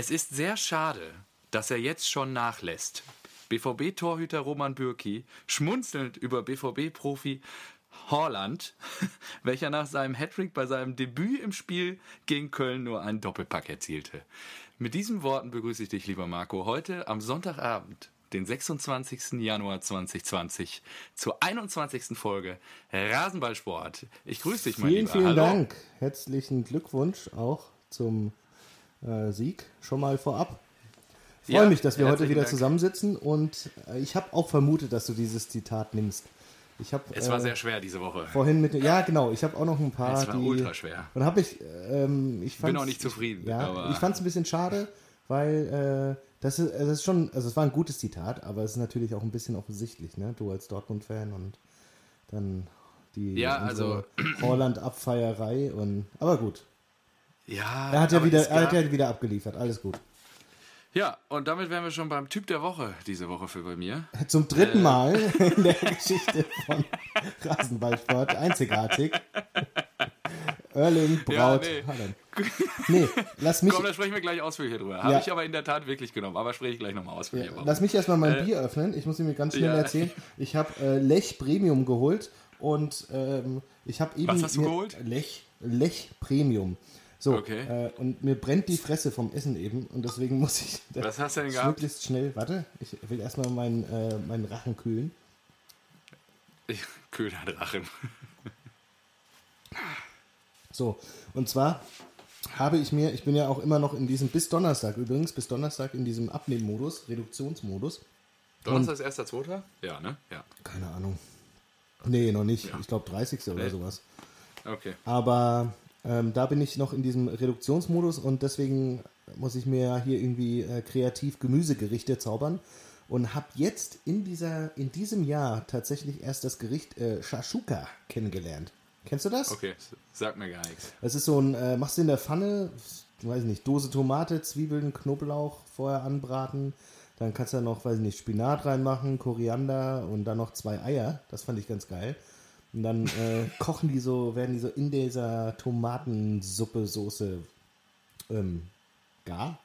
Es ist sehr schade, dass er jetzt schon nachlässt. BVB-Torhüter Roman Bürki schmunzelnd über BVB-Profi Horland, welcher nach seinem Hattrick bei seinem Debüt im Spiel gegen Köln nur einen Doppelpack erzielte. Mit diesen Worten begrüße ich dich, lieber Marco, heute am Sonntagabend, den 26. Januar 2020, zur 21. Folge Rasenballsport. Ich grüße dich, mein Vielen, Lieber. vielen Hallo. Dank. Herzlichen Glückwunsch auch zum äh, Sieg schon mal vorab. Ich freue Ja, mich, dass wir heute wieder Dank. zusammensitzen und äh, ich habe auch vermutet, dass du dieses Zitat nimmst. Ich habe Es war sehr schwer diese Woche. vorhin mit ja genau, ich habe auch noch ein paar Es war die ultra schwer. und habe ich ähm, ich Bin auch nicht zufrieden, Ja, ich fand es ein bisschen schade, weil äh, das ist, das ist schon also es war ein gutes Zitat, aber es ist natürlich auch ein bisschen offensichtlich, ne? Du als Dortmund Fan und dann die Ja, also- Holland Abfeierei und aber gut. Ja, Er hat ja wieder, er hat ja wieder abgeliefert, alles gut. Ja, und damit wären wir schon beim Typ der Woche diese Woche für bei mir. Zum dritten Äh. Mal in der Geschichte von Rasenballsport einzigartig. Erling Ja, Braut nee. Haaland. Nee, lass mich, Komm, da sprechen wir gleich ausführlich drüber. Habe Ja. ich aber in der Tat wirklich genommen, aber spreche ich gleich nochmal ausführlich. warum. lass mich erstmal mein Bier öffnen. Ich muss mir ganz schnell Äh. ja. erzählen. Ich habe äh, Lech Premium geholt und ähm, ich habe eben. Was hast du geholt? Lech, Lech Premium. So, Okay. äh, und mir brennt die Fresse vom Essen eben und deswegen muss ich Was hast du denn das gehabt? möglichst schnell. Warte, ich will erstmal meinen, äh, meinen Rachen kühlen. Ich, Köder Drachen. So, und zwar habe ich mir, ich bin ja auch immer noch in diesem, bis Donnerstag übrigens, bis Donnerstag in diesem Abnehmmodus, Reduktionsmodus. Donnerstag ist erster, zweiter? Ja, ne? Ja. Keine Ahnung. Nee, noch nicht. Ich glaube 30. oder Nee. sowas. Okay. Aber ähm, da bin ich noch in diesem Reduktionsmodus und deswegen muss ich mir ja hier irgendwie äh, kreativ Gemüsegerichte zaubern und habe jetzt in, dieser, in diesem Jahr tatsächlich erst das Gericht äh, Shashuka kennengelernt. Kennst du das? Okay, sag mir gar nichts. Das ist so ein, äh, machst du in der Pfanne, weiß nicht, Dose Tomate, Zwiebeln, Knoblauch vorher anbraten. Dann kannst du da noch, weiß ich nicht, Spinat reinmachen, Koriander und dann noch zwei Eier. Das fand ich ganz geil. Und dann äh, kochen die so, werden die so in dieser Tomatensuppe, Soße ähm, gar.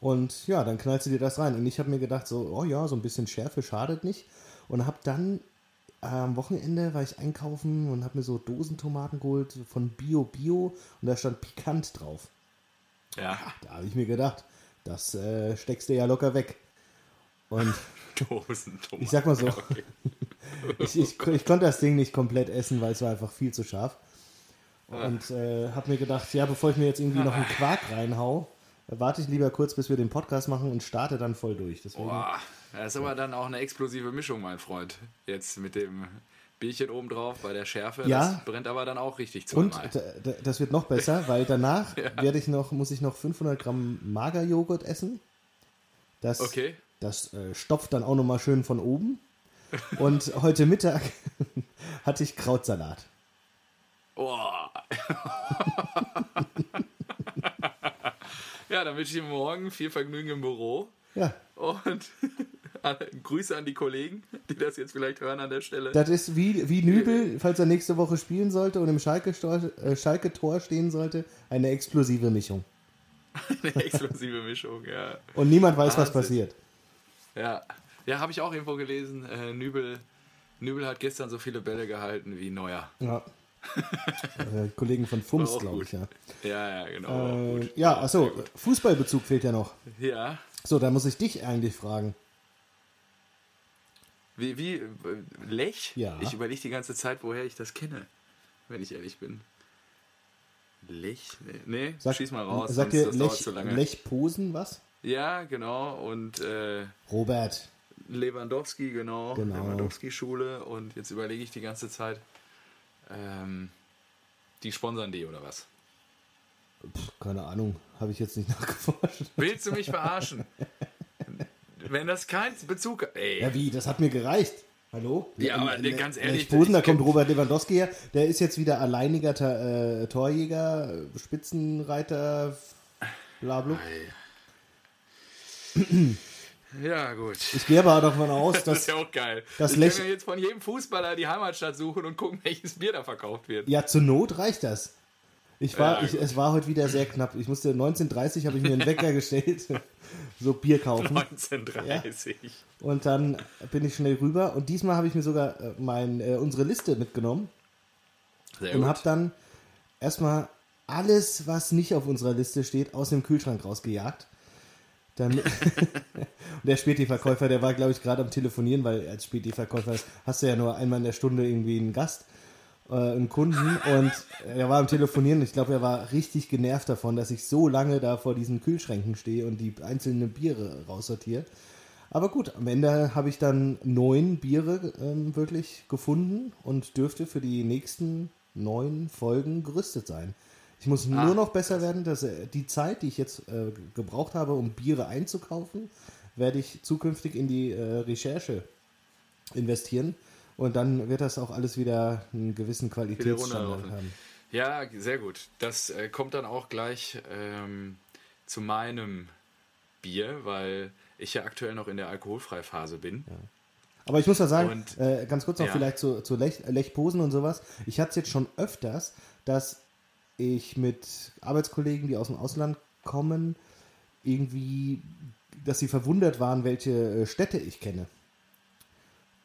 Und ja, dann knallst du dir das rein. Und ich habe mir gedacht, so, oh ja, so ein bisschen Schärfe schadet nicht. Und habe dann am Wochenende war ich einkaufen und habe mir so Dosentomaten geholt von Bio Bio und da stand pikant drauf. Ja, Da habe ich mir gedacht, das äh, steckst du ja locker weg. Und Dosen, Tomaten. ich sag mal so, Okay. ich, ich, ich konnte das Ding nicht komplett essen, weil es war einfach viel zu scharf. Und äh, habe mir gedacht, ja, bevor ich mir jetzt irgendwie noch einen Quark reinhau, warte ich lieber kurz, bis wir den Podcast machen und starte dann voll durch. Deswegen, Boah, das ist aber dann auch eine explosive Mischung, mein Freund. Jetzt mit dem Bierchen oben drauf bei der Schärfe. Ja. Das brennt aber dann auch richtig Und zweimal. d- d- das wird noch besser, weil danach werde ich noch, muss ich noch 500 Gramm Magerjoghurt essen. Das, Okay. das äh, stopft dann auch nochmal schön von oben. Und heute Mittag hatte ich Krautsalat. Oh. ja, dann wünsche ich Ihnen morgen viel Vergnügen im Büro. Ja, Und Grüße an die Kollegen, die das jetzt vielleicht hören an der Stelle. das ist wie, wie Nübel, falls er nächste Woche spielen sollte und im Schalke-Tor äh, Schalke -Tor stehen sollte, eine explosive Mischung. Eine explosive Mischung, ja. Und niemand weiß, was Wahnsinn. passiert. Ja, ja habe ich auch irgendwo gelesen. Äh, Nübel, Nübel hat gestern so viele Bälle gehalten wie Neuer. Ja. äh, Kollegen von Fums, glaube ich, ja. Ja, ja, genau. Äh, ja, achso. Fußballbezug fehlt ja noch. Ja, So, da muss ich dich eigentlich fragen. wie, wie, äh, Lech? Ja. Ich überlege die ganze Zeit, woher ich das kenne, wenn ich ehrlich bin. Lech? Nee, Sag, schieß mal raus, Sagt dir Lech. Lech Posen was? Ja, genau. Und äh, Robert. Lewandowski, genau. Genau. Lewandowski-Schule. Und jetzt überlege ich die ganze Zeit, ähm, die sponsern die oder was? Pff, keine Ahnung, habe ich jetzt nicht nachgeforscht. Willst du mich verarschen? Wenn das keinen Bezug hat. Ey, Ja, wie? Das hat mir gereicht. Hallo? Ja, aber Le- ganz Le- ehrlich, Posen, da kommt Robert Lewandowski her. Der ist jetzt wieder alleiniger äh, Torjäger, äh, Spitzenreiter, bla bla. Ja, gut. Ich gehe aber davon aus, Das dass. ist ja auch geil. das ich kann mir jetzt von jedem Fußballer die Heimatstadt suchen und gucken, welches Bier da verkauft wird. Ja, zur Not reicht das. Ich war, Ja, ich, es war heute wieder sehr knapp. Ich musste 19.30 habe ich mir einen Wecker gestellt, so Bier kaufen. 1930. Und dann bin ich schnell rüber. Und diesmal habe ich mir sogar äh, mein, äh, unsere Liste mitgenommen Sehr und habe dann erstmal alles, was nicht auf unserer Liste steht, aus dem Kühlschrank rausgejagt. Dann der Späti-Verkäufer, der war, glaube ich, gerade am Telefonieren, weil als Späti-Verkäufer hast du ja nur einmal in der Stunde irgendwie einen Gast, äh, einen Kunden. Und er war am Telefonieren. Ich glaube, er war richtig genervt davon, dass ich so lange da vor diesen Kühlschränken stehe und die einzelnen Biere raussortiere. Aber gut, am Ende habe ich dann neun Biere ähm, wirklich gefunden und dürfte für die nächsten neun Folgen gerüstet sein. Ich muss nur Ah, noch besser werden, dass äh, die Zeit, die ich jetzt äh, gebraucht habe, um Biere einzukaufen, werde ich zukünftig in die äh, Recherche investieren. Und dann wird das auch alles wieder einen gewissen Qualitätsstandard haben. Ja, sehr gut. Das äh, kommt dann auch gleich ähm, zu meinem Bier, weil ich ja aktuell noch in der Alkoholfreiphase bin. Aber ich muss ja sagen, Und- äh, ganz kurz noch Ja. vielleicht zu, zu Lech, Lechposen und sowas. Ich hatte es jetzt schon öfters, dass ich mit Arbeitskollegen, die aus dem Ausland kommen, irgendwie, dass sie verwundert waren, welche äh, Städte ich kenne.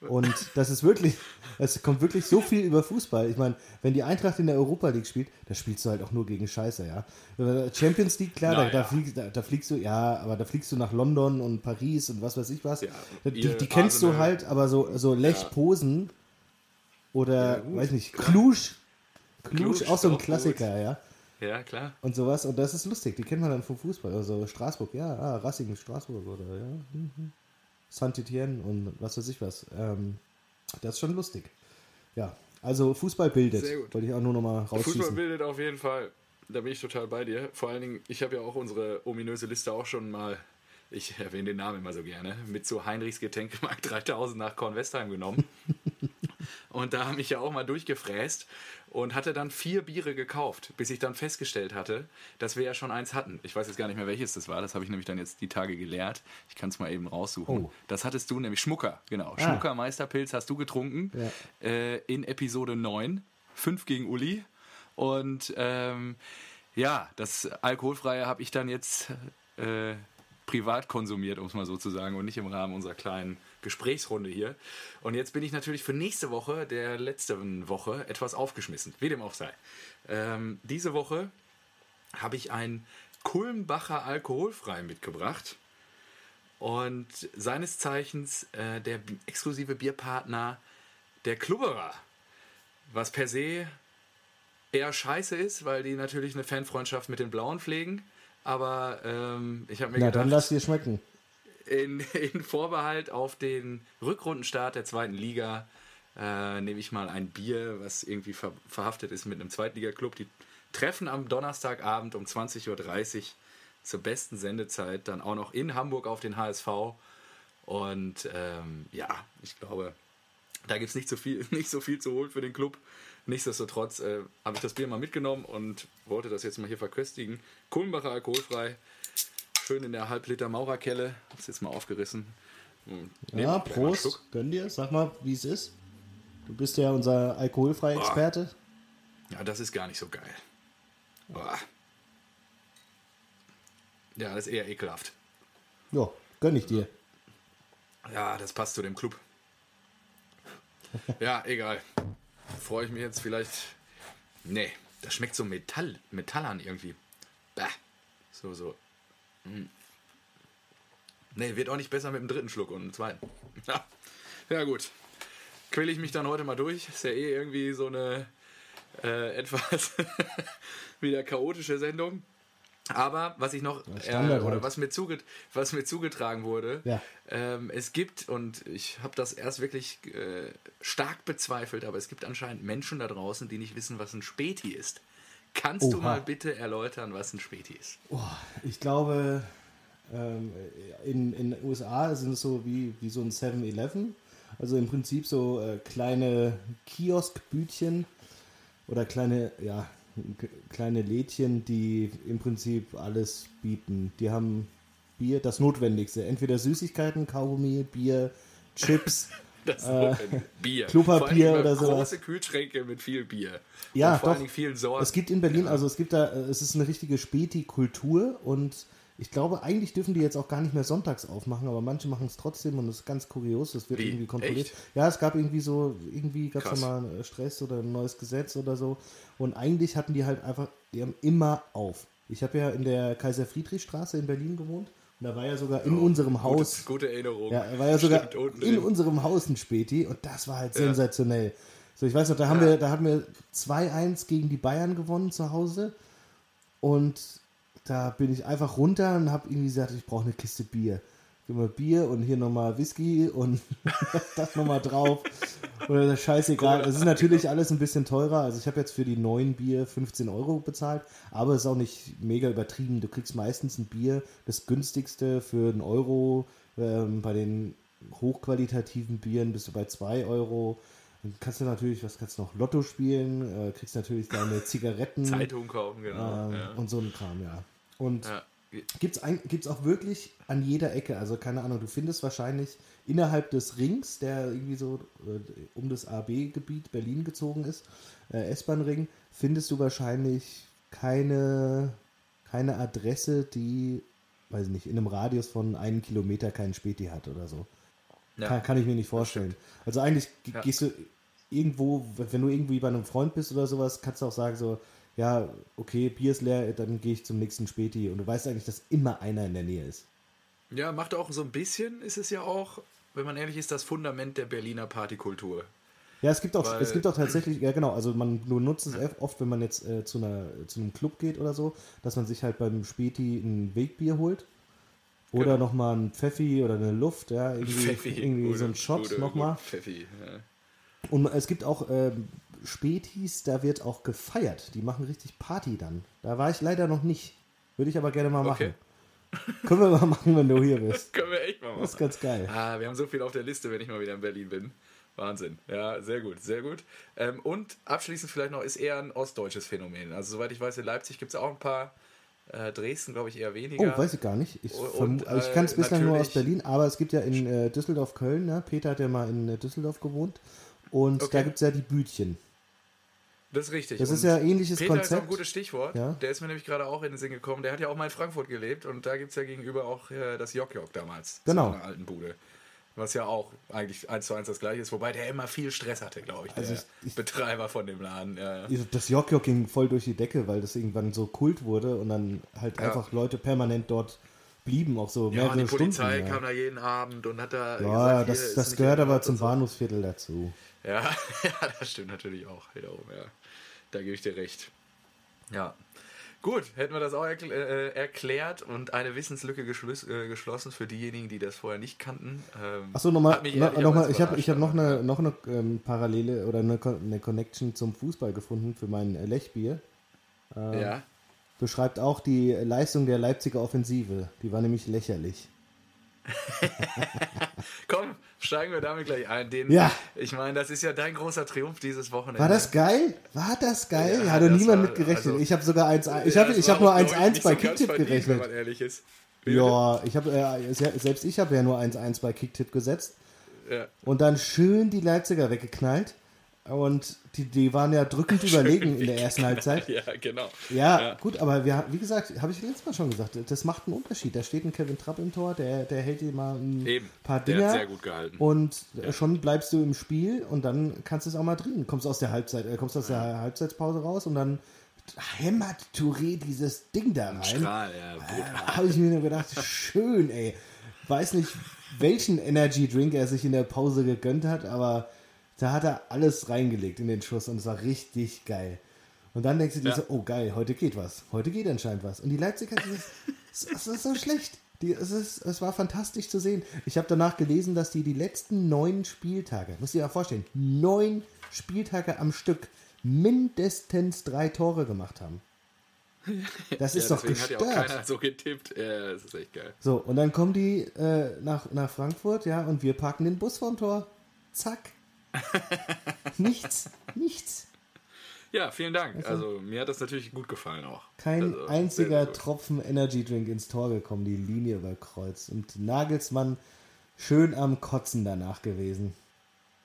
Und das ist wirklich, es kommt wirklich so viel über Fußball. Ich meine, wenn die Eintracht in der Europa League spielt, da spielst du halt auch nur gegen Scheiße, ja. Champions League, klar, da, Na da, ja. fliegst, da, da fliegst du, ja, aber da fliegst du nach London und Paris und was weiß ich was. Ja, die, die kennst du halt, aber so, so Lech Posen oder, Ja, weiß nicht, klar. Cluj auch so ein auch Klassiker, ja. Ja, klar. Und sowas, und das ist lustig, die kennt man dann vom Fußball. Also Straßburg, ja, ah, Racing Straßburg oder ja. Mhm. Saint-Étienne und was weiß ich was. Ähm, das ist schon lustig. Ja, also Fußball bildet, Sehr gut. wollte ich auch nur nochmal Fußball rausschießen. bildet auf jeden Fall. Da bin ich total bei dir. Vor allen Dingen, ich habe ja auch unsere ominöse Liste auch schon mal, ich erwähne den Namen immer so gerne, mit zu Heinrichs Getränkemarkt 3000 nach Kornwestheim genommen. Und da habe ich ja auch mal durchgefräst und hatte dann vier Biere gekauft, bis ich dann festgestellt hatte, dass wir ja schon eins hatten. Ich weiß jetzt gar nicht mehr, welches das war. Das habe ich nämlich dann jetzt die Tage geleert. Ich kann es mal eben raussuchen. Oh. Das hattest du nämlich, Schmucker, genau. Ah. Schmucker Meisterpilz hast du getrunken Ja. äh, in Episode 9. 5 gegen Uli. Und ähm, ja, das Alkoholfreie habe ich dann jetzt äh, privat konsumiert, um es mal so zu sagen, und nicht im Rahmen unserer kleinen Gesprächsrunde hier. Und jetzt bin ich natürlich für nächste Woche, der letzten Woche, etwas aufgeschmissen, wie dem auch sei. Ähm, diese Woche habe ich ein Kulmbacher Alkoholfrei mitgebracht. Und seines Zeichens äh, der exklusive Bierpartner der Klubberer. Was per se eher scheiße ist, weil die natürlich eine Fanfreundschaft mit den Blauen pflegen. Aber ähm, ich habe mir Na, gedacht, dann lass dir schmecken. In, in Vorbehalt auf den Rückrundenstart der zweiten Liga äh, nehme ich mal ein Bier, was irgendwie ver verhaftet ist mit einem Zweitligaklub. Die treffen am Donnerstagabend um 20.30 Uhr zur besten Sendezeit dann auch noch in Hamburg auf den HSV. Und ähm, ja, ich glaube, da gibt es nicht, so viel- nicht so viel zu holen für den Club. Nichtsdestotrotz äh, habe ich das Bier mal mitgenommen und wollte das jetzt mal hier verköstigen. Kulmbacher alkoholfrei. Schön in der Halbliter Maurerkelle. Hab's jetzt mal aufgerissen. Hm, Ja, Prost, gönn dir. Sag mal, wie es ist. Du bist ja unser alkoholfreier Experte. Ja, das ist gar nicht so geil. Boah. Ja, das ist eher ekelhaft. Ja, gönn ich dir. Ja, das passt zu dem Club. Ja, egal. Freue ich mich jetzt vielleicht. Nee, das schmeckt so Metall, metallern irgendwie. Bäh. So, so. Hm. Nee, wird auch nicht besser mit dem dritten Schluck und dem zweiten. Ja, ja gut. Quäle ich mich dann heute mal durch. Ist ja eh irgendwie so eine äh, etwas wieder chaotische Sendung. Aber was ich noch, äh, oder was mir, zuget was mir zugetragen wurde, Ja. ähm, es gibt, und ich habe das erst wirklich äh, stark bezweifelt, aber es gibt anscheinend Menschen da draußen, die nicht wissen, was ein Späti ist. Kannst du Oha. mal bitte erläutern, was ein Späti ist? Oh, ich glaube, ähm, in in den USA sind es so wie, wie so ein 7-Eleven. Also im Prinzip so äh, kleine Kioskbütchen oder kleine, ja, kleine Lädchen, die im Prinzip alles bieten. Die haben Bier, das Notwendigste. Entweder Süßigkeiten, Kaugummi, Bier, Chips Das Open Bier. Klopapier oder sowas. Große Kühlschränke mit viel Bier. Ja, und vor doch. allen vielen Sorten. Es gibt in Berlin, also es gibt da, äh, es ist eine richtige Späti-Kultur und ich glaube, eigentlich dürfen die jetzt auch gar nicht mehr sonntags aufmachen, aber manche machen es trotzdem und das ist ganz kurios, das wird Wie? irgendwie kontrolliert. Echt? Ja, es gab irgendwie so, irgendwie gab es mal äh, Stress oder ein neues Gesetz oder so und eigentlich hatten die halt einfach, die haben immer auf. Ich habe ja in der Kaiser-Friedrich-Straße in Berlin gewohnt und da war ja sogar in unserem Haus, Gute, gute Erinnerung. ja, war ja sogar Stimmt, in unserem Haus ein Späti und das war halt sensationell. So, ich weiß noch, da haben wir, da haben wir 2-1 gegen die Bayern gewonnen zu Hause und da bin ich einfach runter und habe irgendwie gesagt, ich brauche eine Kiste Bier. Gib mal Bier und hier nochmal Whisky und das nochmal drauf. Oder das scheißegal. Es ist natürlich alles ein bisschen teurer. Also ich habe jetzt für die neuen Bier 15 Euro bezahlt, aber es ist auch nicht mega übertrieben. Du kriegst meistens ein Bier, das günstigste für einen Euro. Ähm, bei den hochqualitativen Bieren bist du bei 2 Euro. Dann kannst du natürlich, was kannst du noch? Lotto spielen, äh, kriegst natürlich deine Zigaretten Zeitung kaufen, genau. ähm, ja. und so ein Kram, ja. Und Ja. Gibt's ein, gibt's auch wirklich an jeder Ecke. Also keine Ahnung, du findest wahrscheinlich innerhalb des Rings, der irgendwie so äh, um das AB-Gebiet Berlin gezogen ist, äh, S-Bahn-Ring, findest du wahrscheinlich keine, keine Adresse, die, weiß ich nicht, in einem Radius von einem Kilometer keinen Späti hat oder so. Ja. Kann, kann ich mir nicht vorstellen. Also eigentlich ge- Ja. gehst du irgendwo, wenn du irgendwie bei einem Freund bist oder sowas, kannst du auch sagen so, ja, okay, Bier ist leer, dann gehe ich zum nächsten Späti. Und du weißt eigentlich, dass immer einer in der Nähe ist. ja, macht auch so ein bisschen, ist es ja auch, wenn man ehrlich ist, das Fundament der Berliner Partykultur. Ja, es gibt auch, Weil- es gibt auch tatsächlich, ja genau, also man nutzt es oft, wenn man jetzt äh, zu, einer, zu einem Club geht oder so, dass man sich halt beim Späti ein Wegbier holt. Oder Genau. nochmal ein Pfeffi oder eine Luft, ja, irgendwie, irgendwie so ein Shot nochmal. Pfeffi, ja. Und es gibt auch ähm, Spätis, da wird auch gefeiert. Die machen richtig Party dann. Da war ich leider noch nicht. Würde ich aber gerne mal machen. Okay. Können wir mal machen, wenn du hier bist. Können wir echt mal machen. Das ist ganz geil. Ah, wir haben so viel auf der Liste, wenn ich mal wieder in Berlin bin. Wahnsinn. Ja, sehr gut, sehr gut. Ähm, und abschließend vielleicht noch, ist eher ein ostdeutsches Phänomen. Also soweit ich weiß, in Leipzig gibt es auch ein paar. Äh, Dresden, glaube ich, eher Oh, weniger. weiß ich gar nicht. Ich, Und, also ich kann es äh, bislang nur aus Berlin, aber es gibt ja in äh, Düsseldorf, Köln, ne? Peter hat ja mal in äh, Düsseldorf gewohnt. Und Okay. da gibt es ja die Bütchen. Das ist richtig. Das Und ist ja ein ähnliches Peter ist auch Konzept. ein gutes Stichwort. Ja. Der ist mir nämlich gerade auch in den Sinn gekommen. Der hat ja auch mal in Frankfurt gelebt und da gibt es ja gegenüber auch äh, das Jok damals. Genau. Einer alten Bude. Was ja auch eigentlich eins zu eins das gleiche ist, wobei der immer viel Stress hatte, glaube ich, der Also ich- ich- Betreiber von dem Laden. Ja, ja. Das Jokjok ging voll durch die Decke, weil das irgendwann so kult wurde und dann halt Ja. einfach Leute permanent dort blieben, auch so Ja, mehrere und die Stunden. Polizei ja. kam da jeden Abend und hat da. ja, gesagt, das, ist das gehört aber zum so. Bahnhofsviertel dazu. Ja, ja, das stimmt natürlich auch wiederum, ja. Da gebe ich dir recht. Ja. Gut, hätten wir das auch erkl äh, erklärt und eine Wissenslücke äh, geschlossen für diejenigen, die das vorher nicht kannten. Ähm, Achso, nochmal, no, noch mal, ich habe ich hab noch eine, noch eine ähm, Parallele oder eine, eine Connection zum Fußball gefunden für mein äh, Lechbier. aber- Ja. Beschreibt auch die Leistung der Leipziger Offensive. Die war nämlich lächerlich. Komm, steigen wir damit gleich ein. Den, Ja. Ich meine, das ist ja dein großer Triumph dieses Wochenende. War das geil? War das geil? Ja, Hatte das niemand war- mit gerechnet. also- ich habe sogar 1 Ich Ja, habe das ich hab nur auch, glaub ich, 1-1 nicht bei so gerechnet. Wenn man ehrlich ist. Ja, ich habe äh, se- selbst ich habe ja nur 1-1 bei Kicktipp gesetzt Ja. und dann schön die Leipziger weggeknallt und die, die waren ja drückend überlegen in der ersten Halbzeit. Ja, genau. Ja, Ja. gut, aber wir, wie gesagt, habe ich letztes Mal schon gesagt, das macht einen Unterschied. Da steht ein Kevin Trapp im Tor, der, der hält dir mal ein Eben. paar Der Dinger hat sehr gut gehalten. und schon bleibst du im Spiel und dann kannst du es auch mal drin. Kommst aus der Halbzeit, äh, kommst aus der Halbzeitpause raus und dann hämmert Touré dieses Ding da rein. Strahl, ja. brutal. habe ich mir nur gedacht, schön, ey. Weiß nicht, welchen Energy Drink er sich in der Pause gegönnt hat, aber da hat er alles reingelegt in den Schuss und es war richtig geil. Und dann denkst du dir Ja. so, oh geil, heute geht was. Heute geht anscheinend was. Und die Leipziger, das, das ist so schlecht. Die, es, ist, es war fantastisch zu sehen. Ich habe danach gelesen, dass die die letzten neun Spieltage, muss ich dir mal vorstellen, neun Spieltage am Stück mindestens drei Tore gemacht haben. Das ist ja, doch deswegen hat ja gestört. auch keiner so getippt. Ja, das ist echt geil. So, und dann kommen die äh, nach, nach Frankfurt, ja, und wir parken den Bus vorm Tor. Zack. nichts, nichts. Ja, vielen Dank. Also, mir hat das natürlich gut gefallen auch. Kein also, einziger sehr. Tropfen Energy Drink ins Tor gekommen, die Linie überkreuzt. Und Nagelsmann schön am Kotzen danach gewesen.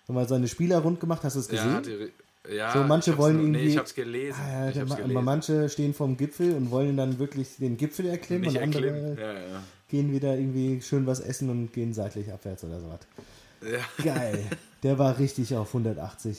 Nochmal seine Spieler rund gemacht, hast du es gesehen? Ja, die, ja, so, manche wollen nur- irgendwie. Nee, ich hab's gelesen. Ah, ja, ich hab's gelesen. manche stehen vorm Gipfel und wollen dann wirklich den Gipfel erklimmen Nicht und andere erklimmen. Ja. gehen wieder irgendwie schön was essen und gehen seitlich abwärts oder sowas. Ja. Geil. Der war richtig auf 180.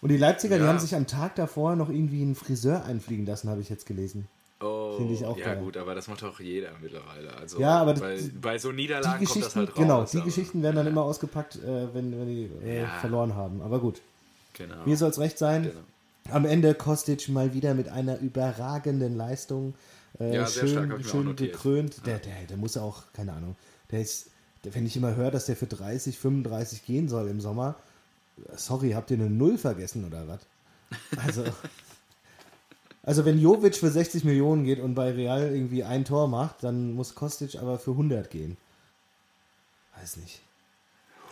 Und die Leipziger, die Ja. haben sich am Tag davor noch irgendwie einen Friseur einfliegen lassen, habe ich jetzt gelesen. Oh, Finde ich auch ja geil. gut, aber das macht doch jeder mittlerweile. Also Ja, aber bei, die- bei so Die Niederlagen kommt das halt raus. genau, die aber- Geschichten werden dann immer ausgepackt, äh, wenn, wenn die äh, Ja. verloren haben. Aber gut, Genau. mir soll es recht sein. Genau. Am Ende Kostic mal wieder mit einer überragenden Leistung. Äh, Ja, sehr stark, schön auch schön gekrönt. Der, der, der muss auch, keine Ahnung, der ist, wenn ich immer höre, dass der für 30, 35 gehen soll im Sommer, sorry, habt ihr eine Null vergessen oder was? Also, also wenn Jovic für 60 Millionen geht und bei Real irgendwie ein Tor macht, dann muss Kostic aber für 100 gehen. Weiß nicht.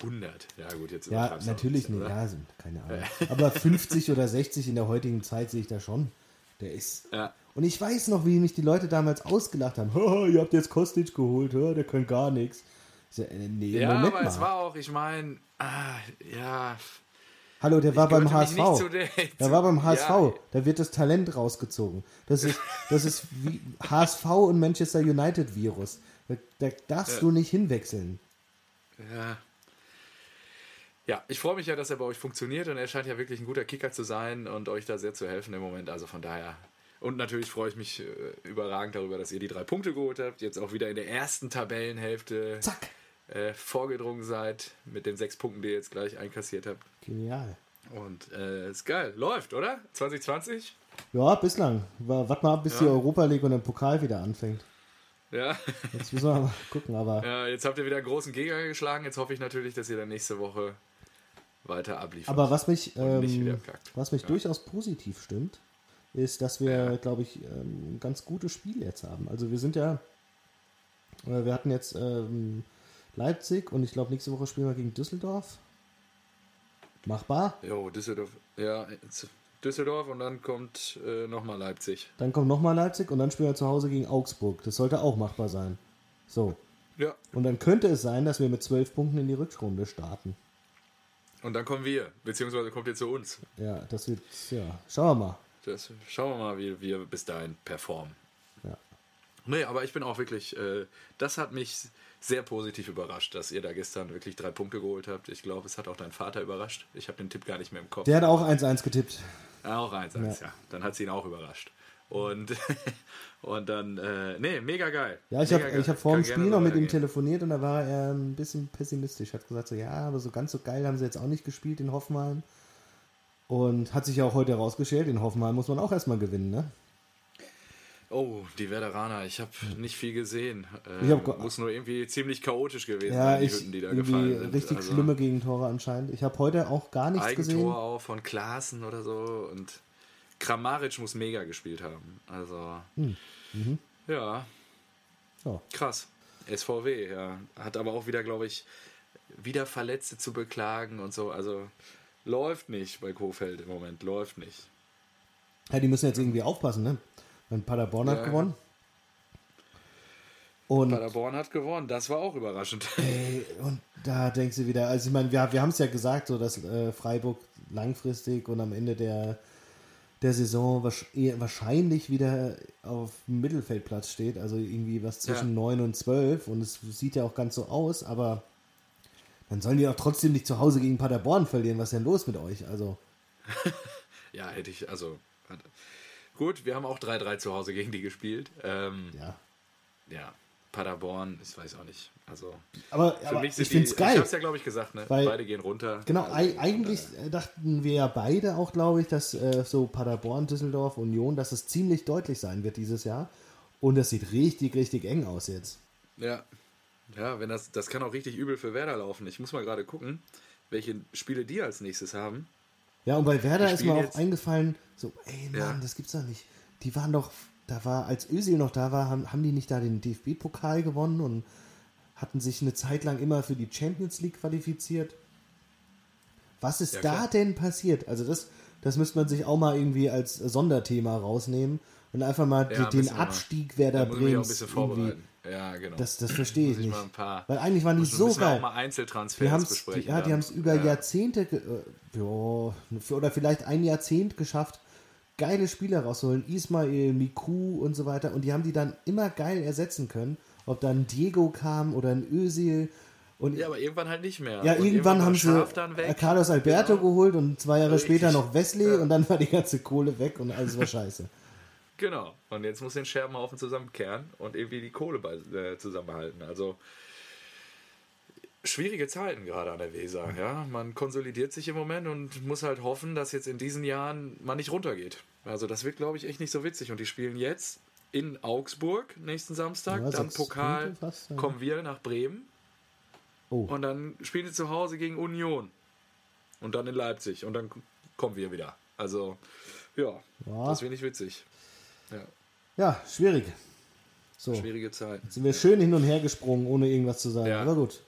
100. Ja gut, jetzt Ja, natürlich nicht. Ja, sind- keine Ahnung. Aber 50 oder 60 in der heutigen Zeit sehe ich da schon. Der ist. Ja. Und ich weiß noch, wie mich die Leute damals ausgelacht haben. Ihr habt jetzt Kostic geholt, der kann gar nichts. Äh, nee, Ja, aber mal. es war auch, ich meine, ah, ja. Hallo, der war beim HSV. der- Der war beim HSV. Ja. Da wird das Talent rausgezogen. Das ist, das ist wie HSV und Manchester United Virus. Da, da darfst Ja. du nicht hinwechseln. Ja. Ja, ich freue mich ja, dass er bei euch funktioniert und er scheint ja wirklich ein guter Kicker zu sein und euch da sehr zu helfen im Moment. Also von daher. Und natürlich freue ich mich äh, überragend darüber, dass ihr die drei Punkte geholt habt. Jetzt auch wieder in der ersten Tabellenhälfte äh, vorgedrungen seid mit den sechs Punkten, die ihr jetzt gleich einkassiert habt. Genial. Und äh, ist geil. Läuft, oder? 2020? Ja, bislang. Wa- Wart mal ab, bis Ja. die Europa League und der Pokal wieder anfängt. Ja. Jetzt müssen wir mal gucken, aber. ja. Jetzt habt ihr wieder einen großen Gegner geschlagen. Jetzt hoffe ich natürlich, dass ihr dann nächste Woche weiter abliefert. Aber was mich, ähm, was mich Ja. durchaus positiv stimmt, ist, dass wir, glaube ich, ähm, ein ganz gutes Spiel jetzt haben. Also wir sind ja, äh, wir hatten jetzt ähm, Leipzig und ich glaube, nächste Woche spielen wir gegen Düsseldorf. Machbar. Jo, Düsseldorf. Ja, Düsseldorf und dann kommt äh, nochmal Leipzig. Dann kommt nochmal Leipzig und dann spielen wir zu Hause gegen Augsburg. Das sollte auch machbar sein. So. Ja. Und dann könnte es sein, dass wir mit zwölf Punkten in die Rückrunde starten. Und dann kommen wir, beziehungsweise kommt ihr zu uns. Ja, das wird, ja, schauen wir mal. Das, schauen wir mal, wie wir bis dahin performen. Ja. Nee, aber ich bin auch wirklich, äh, das hat mich sehr positiv überrascht, dass ihr da gestern wirklich drei Punkte geholt habt. Ich glaube, es hat auch dein Vater überrascht. Ich habe den Tipp gar nicht mehr im Kopf. Der hat auch 1-1 getippt. Ja, auch eins, eins, ja. Dann hat sie ihn auch überrascht. Und, und dann, äh, nee, mega geil. Ja, ich habe hab vor dem Spiel noch mit ihm telefoniert und da war er ein bisschen pessimistisch. Hat gesagt, so ja, aber so ganz so geil haben sie jetzt auch nicht gespielt in Hoffenheim. Und hat sich ja auch heute herausgestellt, in Hoffenheim muss man auch erstmal gewinnen, ne? Oh, die Werderaner, ich habe nicht viel gesehen. Äh, Ich hab ge- muss nur irgendwie ziemlich chaotisch gewesen Ja, sein, die ich Hütten, die da irgendwie gefallen sind. richtig Also schlimme Gegentore anscheinend. Ich habe heute auch gar nichts Eigentor gesehen. auch von Klaassen oder so und Kramaric muss mega gespielt haben. Also, Hm, mhm. ja, So. krass. SVW, ja. Hat aber auch wieder, glaube ich, wieder Verletzte zu beklagen und so. Also, läuft nicht bei Kofeld im Moment, läuft nicht. Ja, die müssen jetzt irgendwie aufpassen, ne? Weil Paderborn hat Ja. gewonnen. Und, Paderborn hat gewonnen, das war auch überraschend. ey, und da denkst du wieder, also ich meine, wir, wir haben es ja gesagt, so dass äh, Freiburg langfristig und am Ende der, der Saison wahrscheinlich wieder auf dem Mittelfeldplatz steht, also irgendwie was zwischen Ja. 9 und 12 und es sieht ja auch ganz so aus, aber dann sollen die auch trotzdem nicht zu Hause gegen Paderborn verlieren. Was ist denn los mit euch? Also, Ja, hätte ich, also. Gut, wir haben auch 3-3 zu Hause gegen die gespielt. Ähm, ja. ja, Paderborn, ich weiß auch nicht. Also, Aber, für aber mich sind ich finde es geil. Ich hab's ja, glaube ich, gesagt, ne? Weil- Beide gehen runter. Genau, Also, eigentlich äh, dachten wir ja beide auch, glaube ich, dass äh, so Paderborn, Düsseldorf, Union, dass es ziemlich deutlich sein wird dieses Jahr. Und das sieht richtig, richtig eng aus jetzt. Ja. Ja, wenn das, das kann auch richtig übel für Werder laufen. Ich muss mal gerade gucken, welche Spiele die als nächstes haben. Ja, und bei Werder ist mir auch jetzt- eingefallen, so, ey Mann, Ja. das gibt's doch nicht. Die waren doch, da war, als Özil noch da war, haben, haben die nicht da den DFB-Pokal gewonnen und hatten sich eine Zeit lang immer für die Champions League qualifiziert. Was ist Ja, da denn passiert? Also das, das müsste man sich auch mal irgendwie als Sonderthema rausnehmen. Und einfach mal Ja, den. Abstieg Werder Da vorbereiten. Ja, genau. Das, das verstehe ich nicht. Weil eigentlich waren die so geil. auch mal Die Einzeltransfers haben es besprechen. ja, die dann. haben's über Ja. Jahrzehnte, äh, ja, oder vielleicht ein Jahrzehnt geschafft, geile Spieler rauszuholen. Ismail, Miku und so weiter. Und die haben die dann immer geil ersetzen können. Ob dann Diego kam oder ein Özil. Und Ja, aber irgendwann halt nicht mehr. Ja, irgendwann war haben sie. Carlos Alberto Genau. geholt und zwei Jahre Richtig. später noch Wesley und dann war die ganze Kohle weg und alles war scheiße. Genau. Und jetzt muss den Scherbenhaufen zusammenkehren und irgendwie die Kohle bei, äh, zusammenhalten. Also schwierige Zeiten gerade an der Weser. Ja, man konsolidiert sich im Moment und muss halt hoffen, dass jetzt in diesen Jahren man nicht runtergeht. Also das wird, glaube ich, echt nicht so witzig. Und die spielen jetzt in Augsburg nächsten Samstag, Ja, dann Pokal fast, ja. kommen wir nach Bremen Oh, und dann spielen sie zu Hause gegen Union und dann in Leipzig und dann kommen wir wieder. Also ja, Ja. das wird nicht witzig. Ja, ja, schwierig. So, schwierige Zeiten. sind wir schön hin und her gesprungen, ohne irgendwas zu sagen. Ja. Aber gut.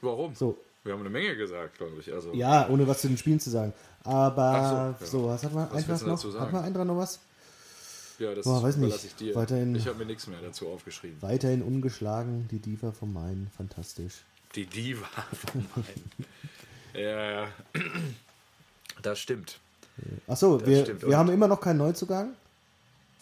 Warum? So, Wir haben eine Menge gesagt, glaube ich. Also, ja, ohne was zu den Spielen zu sagen. Aber so, so, ja. was hat man Was du noch? Hat man Eintracht noch was? ja das Boah, weiß nicht. ich dir. Weiterhin- Ich habe mir nichts mehr dazu aufgeschrieben. Weiterhin ungeschlagen, die Diva vom Main, fantastisch. Die Diva vom Main. ja, ja. Das stimmt. Achso, wir, stimmt. wir Und- haben immer noch keinen Neuzugang.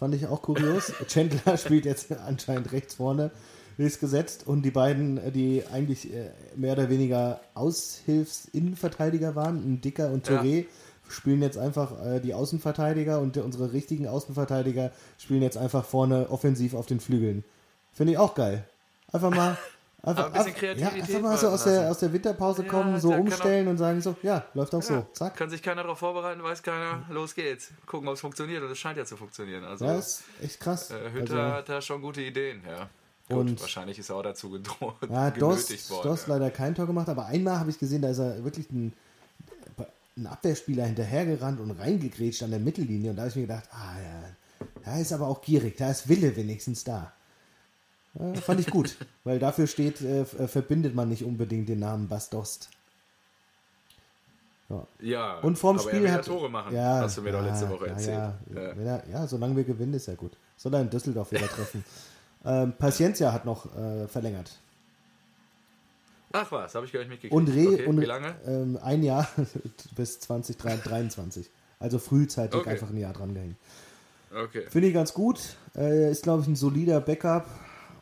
Fand ich auch kurios. Chandler spielt jetzt anscheinend rechts vorne, ist gesetzt. Und die beiden, die eigentlich äh, mehr oder weniger Aushilfs-Innenverteidiger waren, ein Dicker und Ja. Touré, spielen jetzt einfach äh, die Außenverteidiger und unsere richtigen Außenverteidiger spielen jetzt einfach vorne offensiv auf den Flügeln. Finde ich auch geil. Einfach mal. Einfach, ein bisschen Kreativität ja, mal so aus der, aus der Winterpause Ja, kommen, so da kann umstellen und sagen so, ja, läuft auch Ja, so. Zack. Kann sich keiner darauf vorbereiten, weiß keiner. Los geht's. Gucken, ob es funktioniert. Und es scheint ja zu funktionieren. Also, Ja, ist echt krass. äh, Hütter Also- hat da schon gute Ideen, ja. Gut, Und- wahrscheinlich ist er auch dazu gedroht, Ja, Dost, worden. Dost ja. leider kein Tor gemacht, aber einmal habe ich gesehen, da ist er wirklich ein, ein Abwehrspieler hinterhergerannt und reingegrätscht an der Mittellinie und da habe ich mir gedacht, ah ja, da ist aber auch gierig, da ist Wille wenigstens da. Ja, fand ich gut, weil dafür steht, äh, äh, verbindet man nicht unbedingt den Namen Bastost. Ja. Ja, Und vorm aber er Spiel ja hat Tore machen, ja, hast du mir doch letzte ja, Woche ja, erzählt. Ja, Ja. Er, ja, solange wir gewinnen, ist ja gut. Soll er in Düsseldorf wieder treffen. ähm, Paciencia hat noch äh, verlängert. Ach was, habe ich gar nicht mitgekriegt. Und Re okay, und wie lange? Ähm, ein Jahr bis 2023. Also frühzeitig Okay. einfach ein Jahr dran gehängt. Okay. Finde ich ganz gut. Äh, ist, glaube ich, ein solider Backup.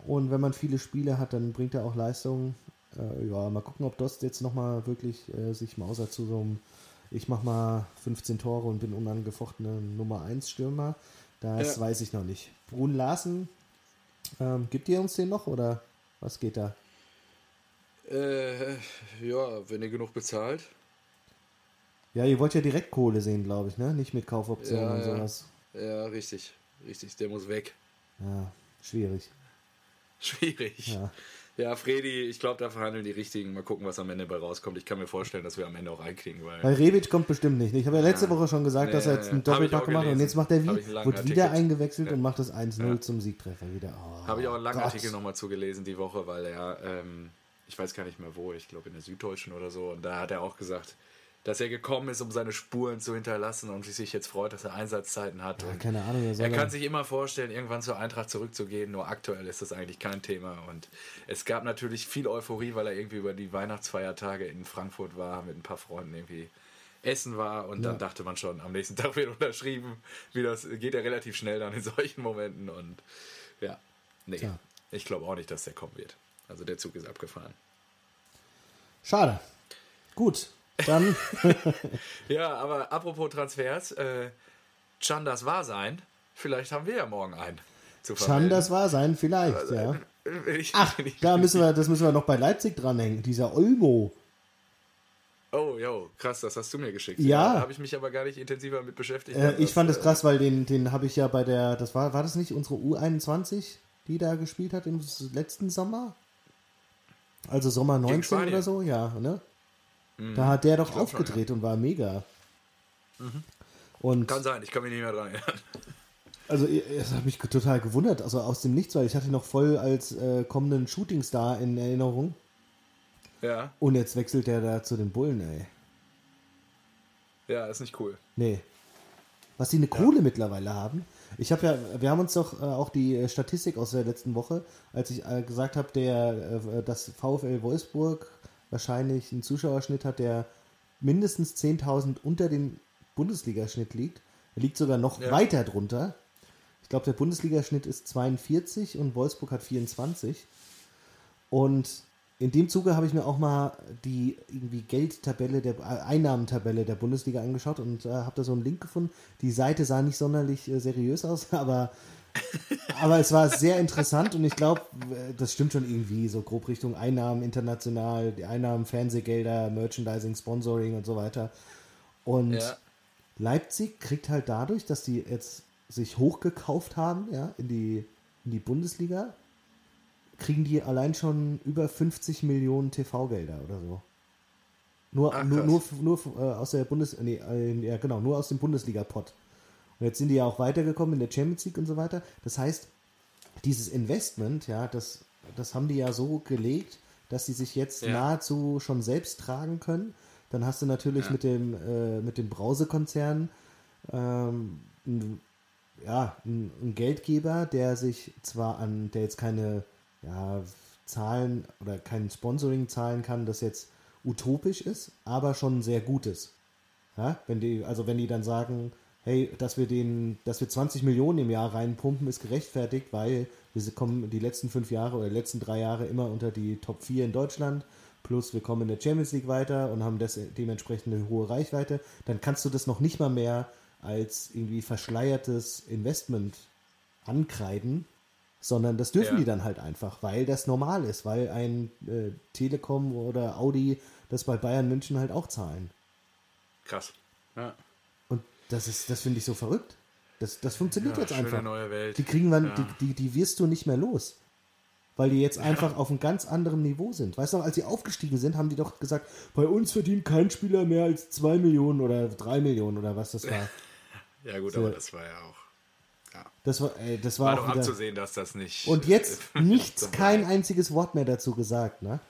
Und wenn man viele Spiele hat, dann bringt er auch Leistung. Äh, ja, mal gucken, ob Dost jetzt nochmal wirklich äh, sich mausert zu so einem, ich mach mal 15 Tore und bin unangefochtener Nummer 1 Stürmer. Das Ja. weiß ich noch nicht. Brun Larsen, ähm, gibt ihr uns den noch oder was geht da? Äh, ja, wenn ihr genug bezahlt. Ja, ihr wollt ja direkt Kohle sehen, glaube ich, ne? Nicht mit Kaufoptionen Ja, und ja. sowas. Ja, richtig. Richtig, der muss weg. Ja, schwierig. Schwierig. Ja. Ja, Fredi, ich glaube, da verhandeln die Richtigen. Mal gucken, was am Ende bei rauskommt. Ich kann mir vorstellen, dass wir am Ende auch einkriegen, weil. Weil Rebic kommt bestimmt nicht. Ich habe ja letzte Woche schon gesagt, Nee, dass er jetzt einen Doppelpack gemacht hat und jetzt macht er wie, wird wieder Artikel. eingewechselt Ja. und macht das 1-0 Ja. zum Siegtreffer wieder. Oh, Habe ich auch einen langen Gott. Artikel nochmal zugelesen die Woche, weil er, ähm, ich weiß gar nicht mehr wo, ich glaube in der Süddeutschen oder so, und da hat er auch gesagt, dass er gekommen ist, um seine Spuren zu hinterlassen und sich jetzt freut, dass er Einsatzzeiten hat. Ja, keine Ahnung, soll er kann er- sich immer vorstellen, irgendwann zur Eintracht zurückzugehen, nur aktuell ist das eigentlich kein Thema. Und es gab natürlich viel Euphorie, weil er irgendwie über die Weihnachtsfeiertage in Frankfurt war, mit ein paar Freunden irgendwie essen war und dann Ja. dachte man schon, am nächsten Tag wird unterschrieben. Wie das geht ja relativ schnell dann in solchen Momenten und ja, nee, Tja. ich glaube auch nicht, dass der kommen wird. Also der Zug ist abgefahren. Schade. Gut, dann Ja, aber apropos Transfers, äh, Chandas war sein. Vielleicht haben wir ja morgen einen. Zu kann das wahr sein, vielleicht, ja. Ich, Ach, ich, da müssen wir, das müssen wir noch bei Leipzig dranhängen. Dieser Olmo. Oh, jo, krass, das hast du mir geschickt. Ja. Da habe ich mich aber gar nicht intensiver mit beschäftigt. Äh, ich Das, fand es äh, krass, weil den, den habe ich ja bei der, das war, war das nicht unsere U21, die da gespielt hat im letzten Sommer? Also Sommer 19 Spanien. oder so, ja, ne? Da hat der doch glaub schon, aufgedreht und war mega. Und Kann sein, ich kann mich nicht mehr dran erinnern. also es hat mich total gewundert, also aus dem Nichts, weil ich hatte ihn noch voll als äh, kommenden Shootingstar in Erinnerung. Ja, Und jetzt wechselt der da zu den Bullen, ey. ja, ist nicht cool. Nee. Was die eine Kohle mittlerweile haben. Ich habe ja, wir haben uns doch äh, auch die äh, Statistik aus der letzten Woche, als ich äh, gesagt habe, der, äh, dass VfL Wolfsburg wahrscheinlich einen Zuschauerschnitt hat, der mindestens 10.000 unter dem Bundesligaschnitt liegt. Er liegt sogar noch Ja. weiter drunter. Ich glaube, der Bundesligaschnitt ist 42 und Wolfsburg hat 24. Und in dem Zuge habe ich mir auch mal die irgendwie Geldtabelle, der äh, Einnahmentabelle der Bundesliga angeschaut und äh, habe da so einen Link gefunden. Die Seite sah nicht sonderlich äh, seriös aus, aber, aber es war sehr interessant und ich glaube, das stimmt schon irgendwie so grob Richtung Einnahmen international, die Einnahmen, Fernsehgelder, Merchandising, Sponsoring und so weiter. Und Ja. Leipzig kriegt halt dadurch, dass die jetzt sich hochgekauft haben, ja, in die, in die Bundesliga, kriegen die allein schon über 50 Millionen TV-Gelder oder so. Nur, Ach, nur, krass. nur, nur äh, aus der Bundes, nee, äh, ja genau, nur aus dem Bundesliga-Pot. Und jetzt sind die ja auch weitergekommen in der Champions League und so weiter. Das heißt, dieses Investment, ja, das, das haben die ja so gelegt, dass sie sich jetzt Ja. nahezu schon selbst tragen können. Dann hast du natürlich Ja. mit dem äh, mit dem Brausekonzern ähm, ein, ja, ein, ein Geldgeber, der sich zwar an, der jetzt keine ja, Zahlen oder kein Sponsoring zahlen kann, das jetzt utopisch ist, aber schon sehr gutes. Ja, wenn die, also wenn die dann sagen, hey, dass wir den, dass wir 20 Millionen im Jahr reinpumpen, ist gerechtfertigt, weil wir kommen die letzten fünf Jahre oder die letzten drei Jahre immer unter die Top 4 in Deutschland, plus wir kommen in der Champions League weiter und haben das dementsprechend eine hohe Reichweite, dann kannst du das noch nicht mal mehr als irgendwie verschleiertes Investment ankreiden, sondern das dürfen Ja. die dann halt einfach, weil das normal ist, weil ein äh, Telekom oder Audi das bei Bayern München halt auch zahlen. Krass. Ja. Das ist, das finde ich so verrückt. Das, das funktioniert Ja, jetzt einfach. neue Welt. Die kriegen man, Ja. die, die, die wirst du nicht mehr los. Weil die jetzt einfach auf einem ganz anderen Niveau sind. Weißt du als sie aufgestiegen sind, haben die doch gesagt, bei uns verdient kein Spieler mehr als 2 Millionen oder 3 Millionen oder was das war. Ja, gut, So. aber das war ja auch. Ja. Das war, ey, das war, War auch doch wieder, abzusehen, dass das nicht. Und jetzt nichts, kein einziges Wort mehr dazu gesagt, ne?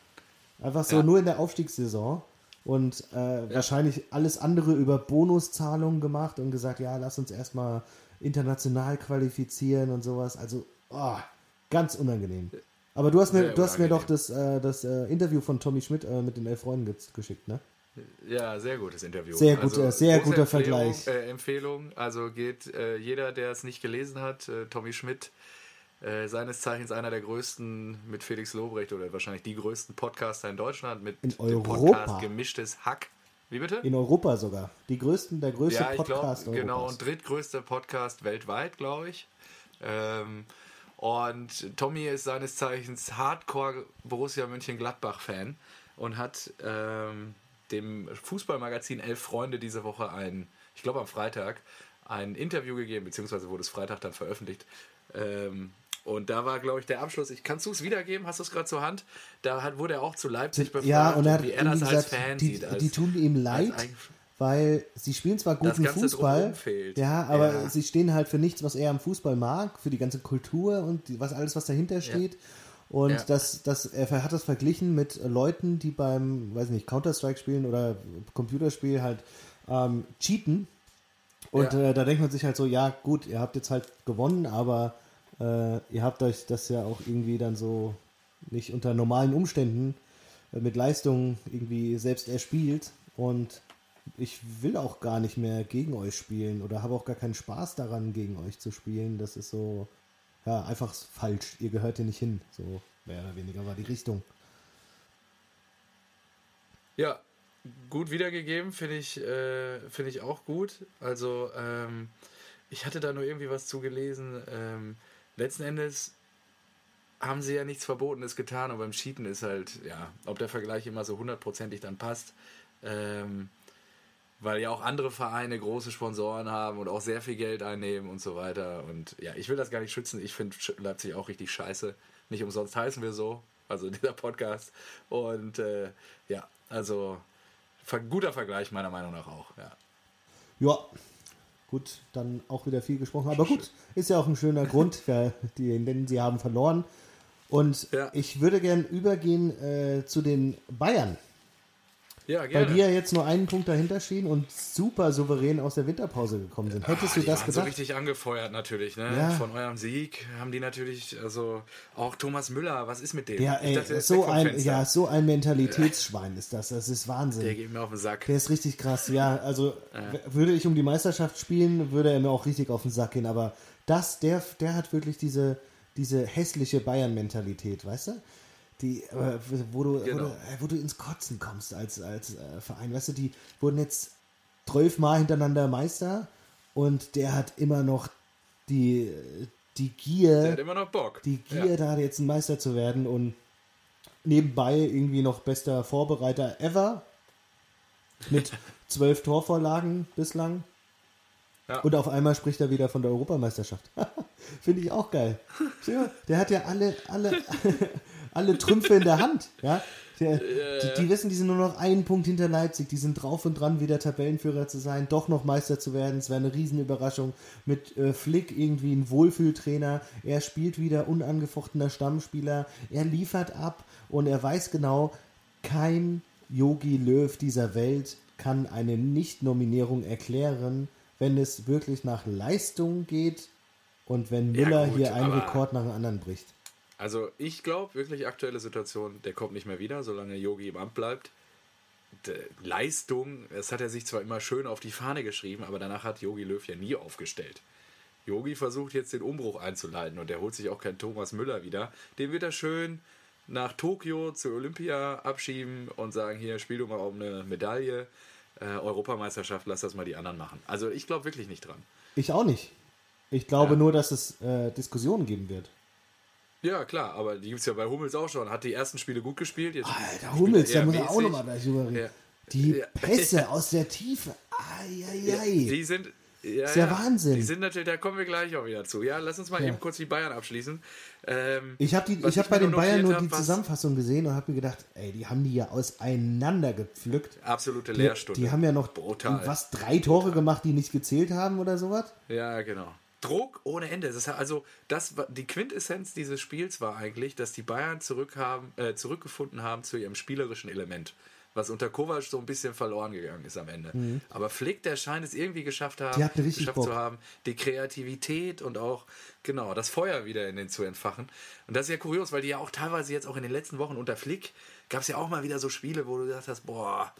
Einfach so Ja. nur in der Aufstiegssaison und äh, wahrscheinlich alles andere über Bonuszahlungen gemacht und gesagt, ja, lass uns erstmal international qualifizieren und sowas. Also, oh, ganz unangenehm. Aber du hast mir, Sehr du hast mir doch das, äh, das äh, Interview von Tommy Schmidt äh, mit den elf Freunden ge geschickt, ne? Ja, sehr gutes Interview. Sehr guter- sehr große guter Empfehlung, Vergleich. Äh, Empfehlung. Also geht äh, jeder, der es nicht gelesen hat, äh, Tommy Schmidt, äh, seines Zeichens einer der größten mit Felix Lobrecht oder wahrscheinlich die größten Podcaster in Deutschland mit In dem. Podcast Gemischtes Hack. Wie bitte? In Europa sogar. Die größten, der größte ja, ich Podcast glaube, genau, Europas. und drittgrößter Podcast weltweit, glaube ich. Ähm, und Tommy ist seines Zeichens Hardcore Borussia Mönchengladbach-Fan und hat ähm, dem Fußballmagazin Elf Freunde diese Woche ein, ich glaube am Freitag, ein Interview gegeben, beziehungsweise wurde es Freitag dann veröffentlicht. Ähm, und da war, glaube ich, der Abschluss. Ich kannst du es wiedergeben? Hast du es gerade zur Hand? Da hat, wurde er auch zu Leipzig befragt, Ja, und er hat wie er das irgendwie als gesagt, Fan die, sieht. Als, die tun ihm leid, weil sie spielen zwar guten Fußball, ja, aber Ja. sie stehen halt für nichts, was er am Fußball mag, für die ganze Kultur und die, was alles, was dahinter steht. Und Ja. das, das, er hat das verglichen mit Leuten, die beim, weiß nicht, Counter-Strike spielen oder Computerspiel halt ähm, cheaten. Und Ja. äh, da denkt man sich halt so, ja gut, ihr habt jetzt halt gewonnen, aber äh, ihr habt euch das ja auch irgendwie dann so nicht unter normalen Umständen äh, mit Leistung irgendwie selbst erspielt. Und ich will auch gar nicht mehr gegen euch spielen oder habe auch gar keinen Spaß daran, gegen euch zu spielen. Das ist so, ja, einfach falsch. Ihr gehört hier nicht hin. So mehr oder weniger war die Richtung. Ja, gut wiedergegeben, finde ich, äh, finde ich auch gut. Also, ähm, ich hatte da nur irgendwie was zu gelesen. Ähm, letzten Endes haben sie ja nichts Verbotenes getan, aber beim Cheaten ist halt, ja, ob der Vergleich immer so hundertprozentig dann passt. Ähm, weil ja auch andere Vereine große Sponsoren haben und auch sehr viel Geld einnehmen und so weiter. Und ja, ich will das gar nicht schützen. Ich finde Leipzig auch richtig scheiße. Nicht umsonst heißen wir so, also dieser Podcast. Und äh, ja, also guter Vergleich meiner Meinung nach auch. Ja. Ja, gut, dann auch wieder viel gesprochen. Aber gut, ist ja auch ein schöner Grund, für die, denn sie haben verloren. Und Ja. ich würde gern übergehen äh, zu den Bayern. Ja, Weil gerne. die ja jetzt nur einen Punkt dahinter stehen und super souverän aus der Winterpause gekommen sind. Hättest Ah, du das waren so gedacht? richtig angefeuert natürlich, ne? Ja. Von eurem Sieg haben die natürlich, also auch Thomas Müller, was ist mit dem? ja, ey, dachte, so ein, ja, so ein Mentalitätsschwein ist das. Das ist Wahnsinn. Der geht mir auf den Sack. Der ist richtig krass, ja. Also w- würde ich um die Meisterschaft spielen, würde er mir auch richtig auf den Sack gehen. Aber das, der, der hat wirklich diese, diese hässliche Bayern-Mentalität, weißt du? Die, äh, wo, du, wo, Genau. du, äh, wo du ins Kotzen kommst als, als äh, Verein. Weißt du, die wurden jetzt zwölfmal hintereinander Meister und der hat immer noch die, die Gier Der hat immer noch Bock. die Gier, da jetzt ein Meister zu werden und nebenbei irgendwie noch bester Vorbereiter ever mit zwölf Torvorlagen bislang. Ja. Und auf einmal spricht er wieder von der Europameisterschaft. Finde ich auch geil. Mal, Der hat ja alle, alle, alle Trümpfe in der Hand. Ja? Die, die wissen, die sind nur noch einen Punkt hinter Leipzig. Die sind drauf und dran, wieder Tabellenführer zu sein, doch noch Meister zu werden. Es wäre eine Riesenüberraschung. Mit äh, Flick irgendwie ein Wohlfühltrainer. Er spielt wieder unangefochtener Stammspieler. Er liefert ab und er weiß genau, kein Yogi Löw dieser Welt kann eine Nicht-Nominierung erklären, wenn es wirklich nach Leistung geht und wenn Ja, Müller gut, hier einen Rekord nach dem anderen bricht. Also ich glaube wirklich aktuelle Situation, der kommt nicht mehr wieder, solange Yogi im Amt bleibt. De Leistung, das hat er sich zwar immer schön auf die Fahne geschrieben, aber danach hat Yogi Löw ja nie aufgestellt. Yogi versucht jetzt den Umbruch einzuleiten und er holt sich auch keinen Thomas Müller wieder. Den wird er schön nach Tokio zur Olympia abschieben und sagen, hier spiel du mal um eine Medaille. Äh, Europameisterschaft, lass das mal die anderen machen. Also ich glaube wirklich nicht dran. Ich auch nicht. Ich glaube Ja. nur, dass es äh, Diskussionen geben wird. Ja, klar, aber die gibt es ja bei Hummels auch schon. Hat die ersten Spiele gut gespielt. Jetzt Alter, Hummels, da muss er auch nochmal gleich drüber reden. Ja. Die Ja. Pässe aus der Tiefe. Eieiei. Die sind. Ja, Ist ja ja Wahnsinn. Die sind natürlich, da kommen wir gleich auch wieder zu. Ja, lass uns mal eben kurz die Bayern abschließen. Ähm, Ich habe was hab bei den Bayern nur die hab, Zusammenfassung gesehen und habe mir gedacht, ey, die haben die ja auseinander gepflückt. Absolute Die, Lehrstunde. die haben ja noch Brutal. was drei Tore gemacht, die nicht gezählt haben oder sowas. Ja, genau. Druck ohne Ende. Das also das war, die Quintessenz dieses Spiels war eigentlich, dass die Bayern zurück haben, äh, zurückgefunden haben zu ihrem spielerischen Element, was unter Kovac so ein bisschen verloren gegangen ist am Ende. Aber Flick, der scheint es irgendwie geschafft haben, Mhm. Geschafft Bock. zu haben, die Kreativität und auch genau das Feuer wieder in den zu entfachen. Und das ist ja kurios, weil die ja auch teilweise jetzt auch in den letzten Wochen unter Flick gab es ja auch mal wieder so Spiele, wo du gesagt hast, boah,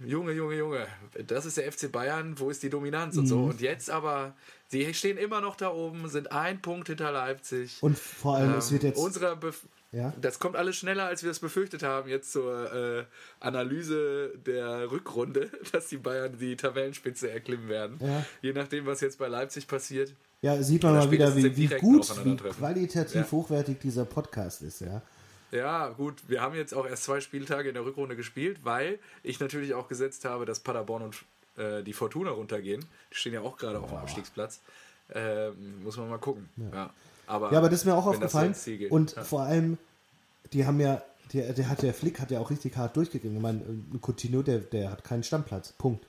Junge, Junge, Junge, das ist der FC Bayern, wo ist die Dominanz und Mhm. so. Und jetzt aber, sie stehen immer noch da oben, sind ein Punkt hinter Leipzig. Und vor allem, es wird jetzt. Unsere Bef Ja. Das kommt alles schneller, als wir es befürchtet haben, jetzt zur äh, Analyse der Rückrunde, dass die Bayern die Tabellenspitze erklimmen werden. Ja. Je nachdem, was jetzt bei Leipzig passiert. Ja, sieht man mal wieder, wie, wie gut, wie qualitativ Ja. hochwertig dieser Podcast ist, ja. Ja, gut, wir haben jetzt auch erst zwei Spieltage in der Rückrunde gespielt, weil ich natürlich auch gesetzt habe, dass Paderborn und äh, die Fortuna runtergehen. Die stehen ja auch gerade auf dem Abstiegsplatz. Ähm, muss man mal gucken. Ja. Aber, Ja, aber das ist mir auch aufgefallen. geht. Und ja. vor allem, die haben ja, der, der hat der Flick hat ja auch richtig hart durchgegangen. Ich meine, äh, Coutinho, der, der hat keinen Stammplatz. Punkt.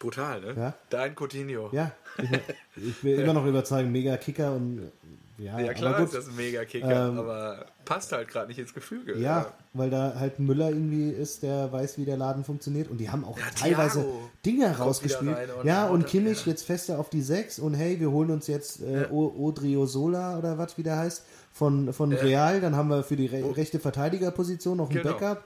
Brutal, ne? Ja. Dein Coutinho. Ja, ich, ich will immer noch überzeugen, mega Kicker und ja, Ja, klar aber ist gut. das ein Mega-Kicker, Ähm, aber passt halt gerade nicht ins Gefüge. Ja, weil da halt ein Müller irgendwie ist, der weiß, wie der Laden funktioniert. Und die haben auch Ja, teilweise Thiago Dinge rausgespielt. und ja, und Kimmich ja. jetzt fester auf die 6 und hey, wir holen uns jetzt äh, Ja. O- Odriozola oder was wie der heißt, von, von Real. Dann haben wir für die re rechte Verteidigerposition noch einen Genau. Backup.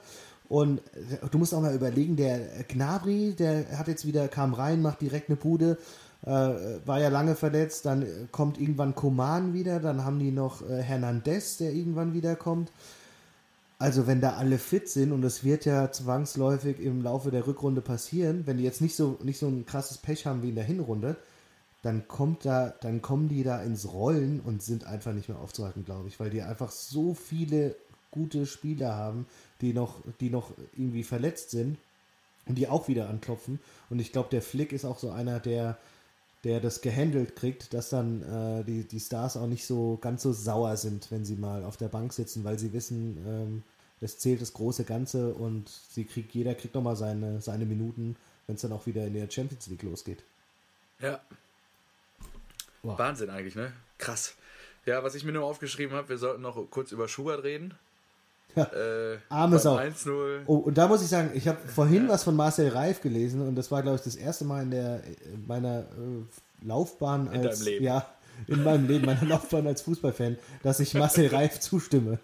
Und äh, du musst auch mal überlegen, der Gnabry, der hat jetzt wieder, kam rein, macht direkt eine Bude, äh, war ja lange verletzt, dann kommt irgendwann Koman wieder, dann haben die noch äh, Hernandez, der irgendwann wieder kommt. Also wenn da alle fit sind und es wird ja zwangsläufig im Laufe der Rückrunde passieren, wenn die jetzt nicht so nicht so ein krasses Pech haben wie in der Hinrunde, dann kommt da, dann kommen die da ins Rollen und sind einfach nicht mehr aufzuhalten, glaube ich, weil die einfach so viele gute Spieler haben, die noch, die noch irgendwie verletzt sind und die auch wieder anklopfen. Und ich glaube, der Flick ist auch so einer, der, der das gehandelt kriegt, dass dann äh, die, die Stars auch nicht so ganz so sauer sind, wenn sie mal auf der Bank sitzen, weil sie wissen, ähm, es zählt das große Ganze und sie kriegt, jeder kriegt nochmal seine, seine Minuten, wenn es dann auch wieder in der Champions League losgeht. Ja. Wow. Wahnsinn eigentlich, ne? Krass. Ja, was ich mir nur aufgeschrieben habe, wir sollten noch kurz über Schubert reden. Äh, Arme Sau. 1-0. Oh, und da muss ich sagen, ich habe vorhin was von Marcel Reif gelesen und das war, glaube ich, das erste Mal in der in meiner äh, Laufbahn In als ja in meinem Leben, meiner Laufbahn als Fußballfan, dass ich Marcel Reif zustimme.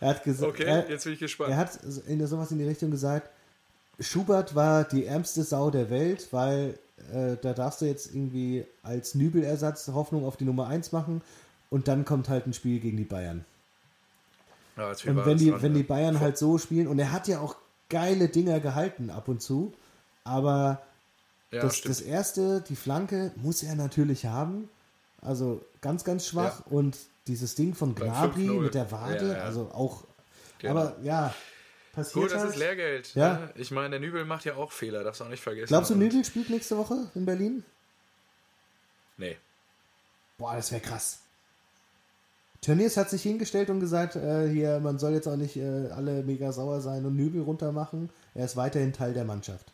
Er hat gesagt, Okay, er, jetzt bin ich gespannt. er hat in sowas in die Richtung gesagt, Schubert war die ärmste Sau der Welt, weil äh, da darfst du jetzt irgendwie als Nübelersatz Hoffnung auf die Nummer 1 machen und dann kommt halt ein Spiel gegen die Bayern. Ja, Und wenn die, dran, wenn die Bayern halt so spielen, und er hat ja auch geile Dinger gehalten ab und zu, aber ja, das, das erste, die Flanke, muss er natürlich haben. Also ganz, ganz schwach. Und dieses Ding von Gnabry 5-0. mit der Wade, also auch. Genau. Aber ja, passiert Gut, das halt. ist Lehrgeld. Ja. Ne? Ich meine, der Nübel macht ja auch Fehler, darfst du auch nicht vergessen. Glaubst du, Nübel spielt nächste Woche in Berlin? Nee. Boah, das wäre krass. Tönnies hat sich hingestellt und gesagt, äh, hier, man soll jetzt auch nicht äh, alle mega sauer sein und Nübel runtermachen. Er ist weiterhin Teil der Mannschaft.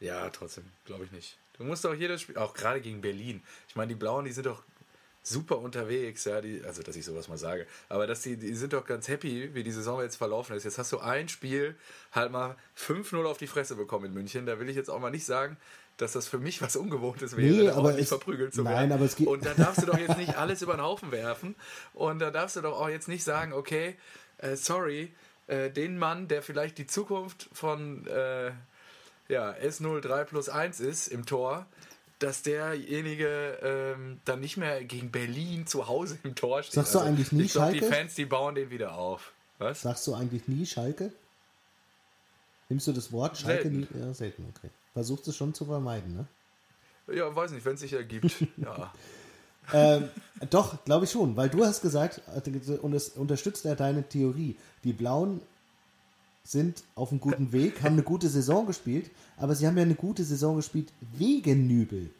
Ja, trotzdem, glaube ich nicht. Du musst doch jedes Spiel, auch gerade gegen Berlin. Ich meine, die Blauen, die sind doch super unterwegs, ja, die, also dass ich sowas mal sage, aber dass die, die sind doch ganz happy, wie die Saison jetzt verlaufen ist. Jetzt hast du ein Spiel halt mal 5-0 auf die Fresse bekommen in München. Da will ich jetzt auch mal nicht sagen, dass das für mich was Ungewohntes wäre, Nee, aber nicht verprügelt zu nein, werden. aber es geht- Und da darfst du doch jetzt nicht alles über den Haufen werfen. Und da darfst du doch auch jetzt nicht sagen, okay, äh, sorry, äh, den Mann, der vielleicht die Zukunft von äh, ja, S03 plus 1 ist im Tor, dass derjenige ähm, dann nicht mehr gegen Berlin zu Hause im Tor steht. Sagst du eigentlich nie Ich glaube, die Schalke? Fans, die bauen den wieder auf. Was? Sagst du eigentlich nie Schalke? Nimmst du das Wort Schalke Selten. nie? Ja, selten, okay. Versuchst es schon zu vermeiden, ne? Ja, weiß nicht, wenn es sich ergibt. ja. ähm, doch, glaube ich schon, weil du hast gesagt, äh, und es unterstützt ja deine Theorie, die Blauen sind auf einem guten Weg, haben eine gute Saison gespielt, aber sie haben ja eine gute Saison gespielt wegen Nübel.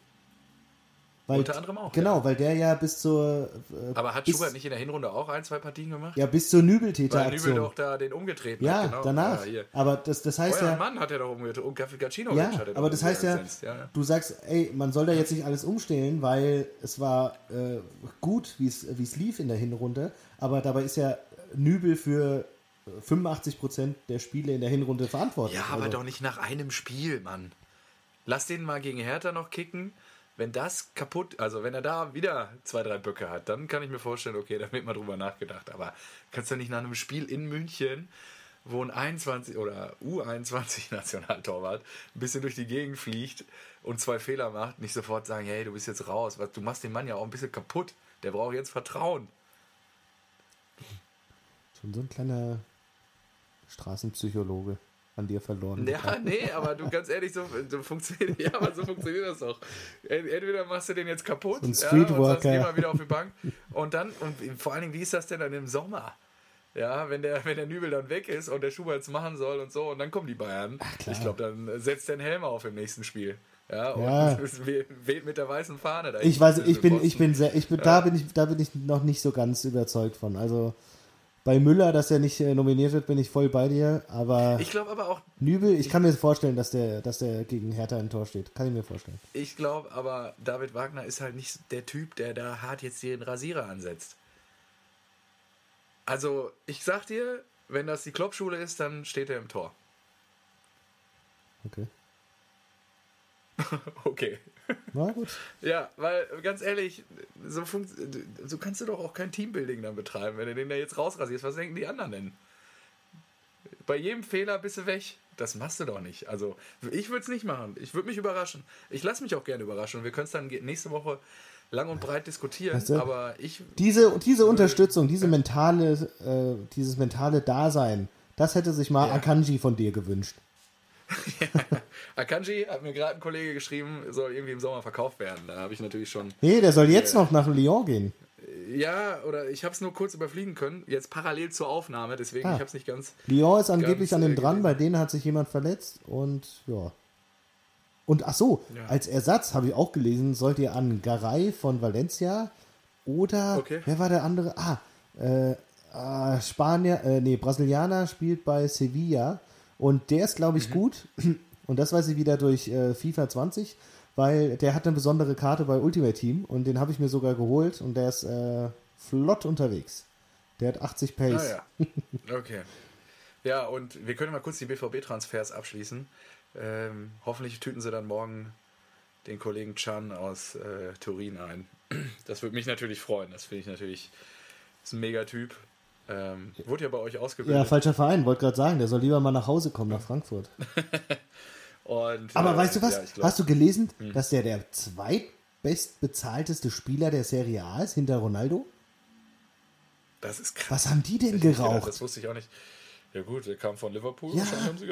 Weil, Unter anderem auch, Genau, ja. weil der ja bis zur äh, Aber hat bis, Schubert nicht in der Hinrunde auch ein, zwei Partien gemacht? ja bis zur Weil Nübel doch da den umgetreten Ja, hat. Genau. danach. Ja, aber das, das heißt Euer ja, Mann hat er doch umgetreten. Und Gacinovic Ja, hat er aber das heißt ja, ja, du sagst, ey, man soll da jetzt nicht alles umstellen, weil es war äh, gut, wie es wie es lief in der Hinrunde, aber dabei ist ja Nübel für 85 Prozent der Spiele in der Hinrunde verantwortlich. Ja, aber also, doch nicht nach einem Spiel, Mann. Lass den mal gegen Hertha noch kicken. Wenn das kaputt, also wenn er da wieder zwei, drei Böcke hat, dann kann ich mir vorstellen, okay, da wird mal drüber nachgedacht. Aber kannst du nicht nach einem Spiel in München, wo ein 21 oder U21 Nationaltorwart ein bisschen durch die Gegend fliegt und zwei Fehler macht, nicht sofort sagen, hey, du bist jetzt raus. Du machst den Mann ja auch ein bisschen kaputt. Der braucht jetzt Vertrauen. Schon so ein kleiner Straßenpsychologe an dir verloren. Ja, nee, aber du ganz ehrlich, so, so funktioniert, ja, aber so funktioniert das doch. Ent- Entweder machst du den jetzt kaputt, So ein ja, Streetworker. und sagst, wieder auf die Bank. Und dann, und vor allen Dingen, wie ist das denn dann im Sommer? Ja, wenn der, wenn der Nübel dann weg ist und der Schubert es machen soll und so, und dann kommen die Bayern. klar. ich glaube, dann setzt der einen Helm auf im nächsten Spiel. Ja, und Ja. weht mit der weißen Fahne da. Ich weiß, ich bin, ich bin sehr, ich bin, da bin ich, da bin ich noch nicht so ganz überzeugt von. Also bei Müller, dass er nicht äh, nominiert wird, bin ich voll bei dir, aber Ich glaube aber auch, Nübel, ich kann mir vorstellen, dass der, dass der gegen Hertha im Tor steht. Kann ich mir vorstellen. ich glaube aber, David Wagner ist halt nicht der Typ, der da hart jetzt den Rasierer ansetzt. Also, ich sag dir, wenn das die Kloppschule ist, dann steht er im Tor. Okay. Okay. Na gut. Ja, weil ganz ehrlich, so, so kannst du doch auch kein Teambuilding dann betreiben, wenn du den da jetzt rausrasierst. Was denken die anderen denn? Bei jedem Fehler bist du weg. Das machst du doch nicht. Also, ich würde es nicht machen. Ich würde mich überraschen. Ich lasse mich auch gerne überraschen. Wir können es dann nächste Woche lang und breit diskutieren. Weißt du, aber ich. Diese, diese Unterstützung, diese mentale, äh, dieses mentale Dasein, das hätte sich mal Ja. Akanji von dir gewünscht. Akanji hat mir gerade ein Kollege geschrieben, soll irgendwie im Sommer verkauft werden. Da habe ich natürlich schon. Nee, der soll jetzt noch nach Lyon gehen. Ja, oder ich habe es nur kurz überfliegen können. Jetzt parallel zur Aufnahme. Deswegen, Ah. ich habe es nicht ganz. Lyon ist angeblich Ganz, an dem äh, dran, bei denen hat sich jemand verletzt und ja. Und ach so, Ja. als Ersatz habe ich auch gelesen, sollt ihr an Garay von Valencia oder Okay. wer war der andere? Ah, äh, ah, Spanier, äh, nee, Brasilianer spielt bei Sevilla und der ist, glaube ich, Mhm. gut. Und das weiß ich wieder durch äh, FIFA 20, weil der hat eine besondere Karte bei Ultimate Team und den habe ich mir sogar geholt und der ist äh, flott unterwegs. Der hat 80 Pace. Ah, ja. Okay. Ja, und wir können mal kurz die BVB-Transfers abschließen. Ähm, hoffentlich tüten sie dann morgen den Kollegen Chan aus äh, Turin ein. Das würde mich natürlich freuen. Das finde ich natürlich. Ist ein Megatyp. Ähm, wurde ja bei euch ausgebildet. Ja, falscher Verein, wollte gerade sagen, der soll lieber mal nach Hause kommen, nach Frankfurt. Und, Aber äh, weißt du was? ja, glaub- Hast du gelesen, dass der der zweitbestbezahlteste Spieler der Serie A ist, hinter Ronaldo? Das ist krass. Was haben die denn nicht gedacht, geraucht? Das wusste ich auch nicht. Ja gut, der kam von Liverpool. Ja,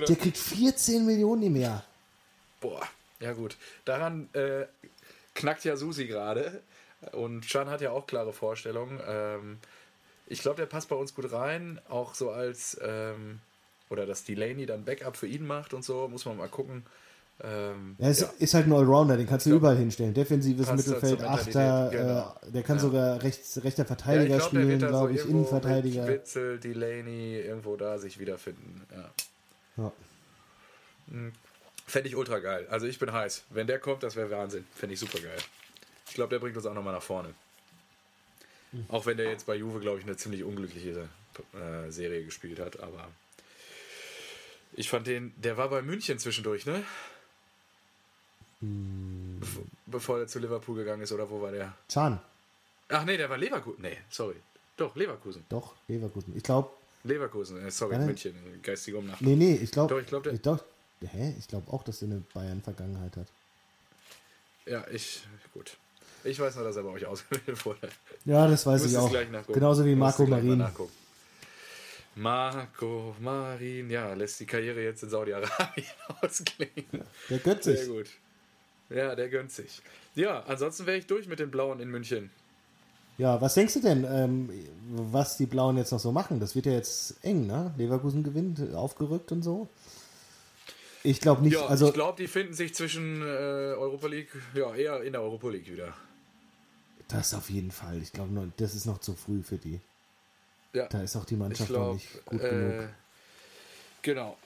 der kriegt 14 Millionen im Jahr. Boah, ja gut. Daran äh, knackt ja Susi gerade. Und Chan hat ja auch klare Vorstellungen. Ähm, ich glaube, der passt bei uns gut rein. Auch so als, ähm, oder dass Delaney dann Backup für ihn macht und so. Muss man mal gucken. Ähm, Er ist, ja. ist halt ein Allrounder, den kannst du glaub, überall hinstellen. Defensives passt Mittelfeld, Achter, Mentalität, genau. äh, der kann Ja. sogar rechts, rechter Ja, Verteidiger glaub, der spielen, so glaube ich, irgendwo Innenverteidiger. Witzel, Delaney, irgendwo da sich wiederfinden. Ja. Ja. Fände ich ultra geil. Also ich bin heiß. Wenn der kommt, das wäre Wahnsinn. Fände ich super geil. Ich glaube, der bringt uns auch nochmal nach vorne. Auch wenn der jetzt bei Juve, glaube ich, eine ziemlich unglückliche äh, Serie gespielt hat. Aber ich fand den, der war bei München zwischendurch, ne? Bev- Bevor er zu Liverpool gegangen ist, oder wo war der? Chan, Ach nee, der war Leverkusen. Nee, sorry. Doch, Leverkusen. doch, Leverkusen. Ich glaube, Leverkusen, äh, sorry, Ja. München. Geistige Umnachtung. nee, nee, ich glaube, Doch, ich glaub, der- ich glaub, hä? Ich glaube auch, dass er eine Bayern-Vergangenheit hat. Ja, ich, gut. Ich weiß nur, dass er bei euch ausgewählt wurde. Ja, das weiß ich auch. Genauso wie Marco Marin. Marco Marin, ja, lässt die Karriere jetzt in Saudi-Arabien ausklingen. Der gönnt Sehr sich. gut. Ja, der gönnt sich. Ja, ansonsten wäre ich durch mit den Blauen in München. Ja, was denkst du denn, ähm, was die Blauen jetzt noch so machen? Das wird ja jetzt eng, ne? Leverkusen gewinnt, aufgerückt und so. Ich glaube nicht, Ja, also ich glaube, die finden sich zwischen äh, Europa League, ja, eher in der Europa League wieder. Das auf jeden Fall. Ich glaube, das ist noch zu früh für die. Ja, Da ist auch die Mannschaft noch glaube, nicht gut äh, genug. genau.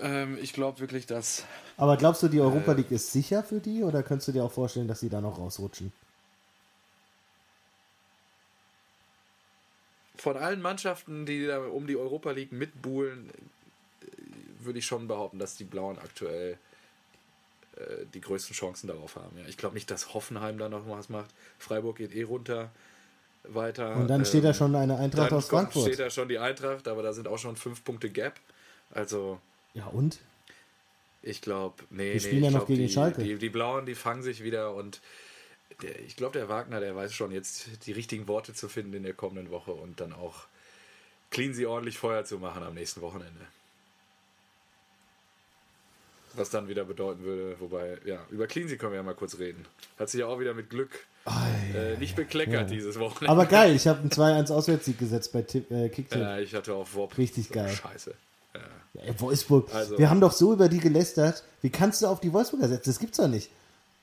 Ähm, ich glaube wirklich, dass Aber glaubst du, die Europa äh, League ist sicher für die oder könntest du dir auch vorstellen, dass sie da noch rausrutschen? von allen Mannschaften, die da um die Europa League mitbuhlen, äh, würde ich schon behaupten, dass die Blauen aktuell äh, die größten Chancen darauf haben. Ja, ich glaube nicht, dass Hoffenheim da noch was macht. Freiburg geht eh runter weiter. Und dann steht da Ähm, schon eine Eintracht dann aus Frankfurt. steht da schon die Eintracht, aber da sind auch schon fünf Punkte Gap. Also Ja, und? ich glaube, nee, Die spielen nee, ja noch gegen die, Schalke. Die, die Blauen, die fangen sich wieder und der, ich glaube, der Wagner, der weiß schon jetzt die richtigen Worte zu finden in der kommenden Woche und dann auch clean sie ordentlich Feuer zu machen am nächsten Wochenende. Was dann wieder bedeuten würde, wobei, ja, über Cleansea können wir ja mal kurz reden. Hat sich ja auch wieder mit Glück äh, nicht bekleckert ja. dieses Wochenende. Aber geil, ich habe einen 2-1 Auswärtssieg gesetzt bei Tipp, äh, Kicktipp. Ja, ich hatte auf Wop. Richtig so, geil. Scheiße. Ja. Ja, ey, Wolfsburg, Also- wir haben doch so über die gelästert. Wie kannst du auf die Wolfsburger setzen? Das gibt's doch nicht.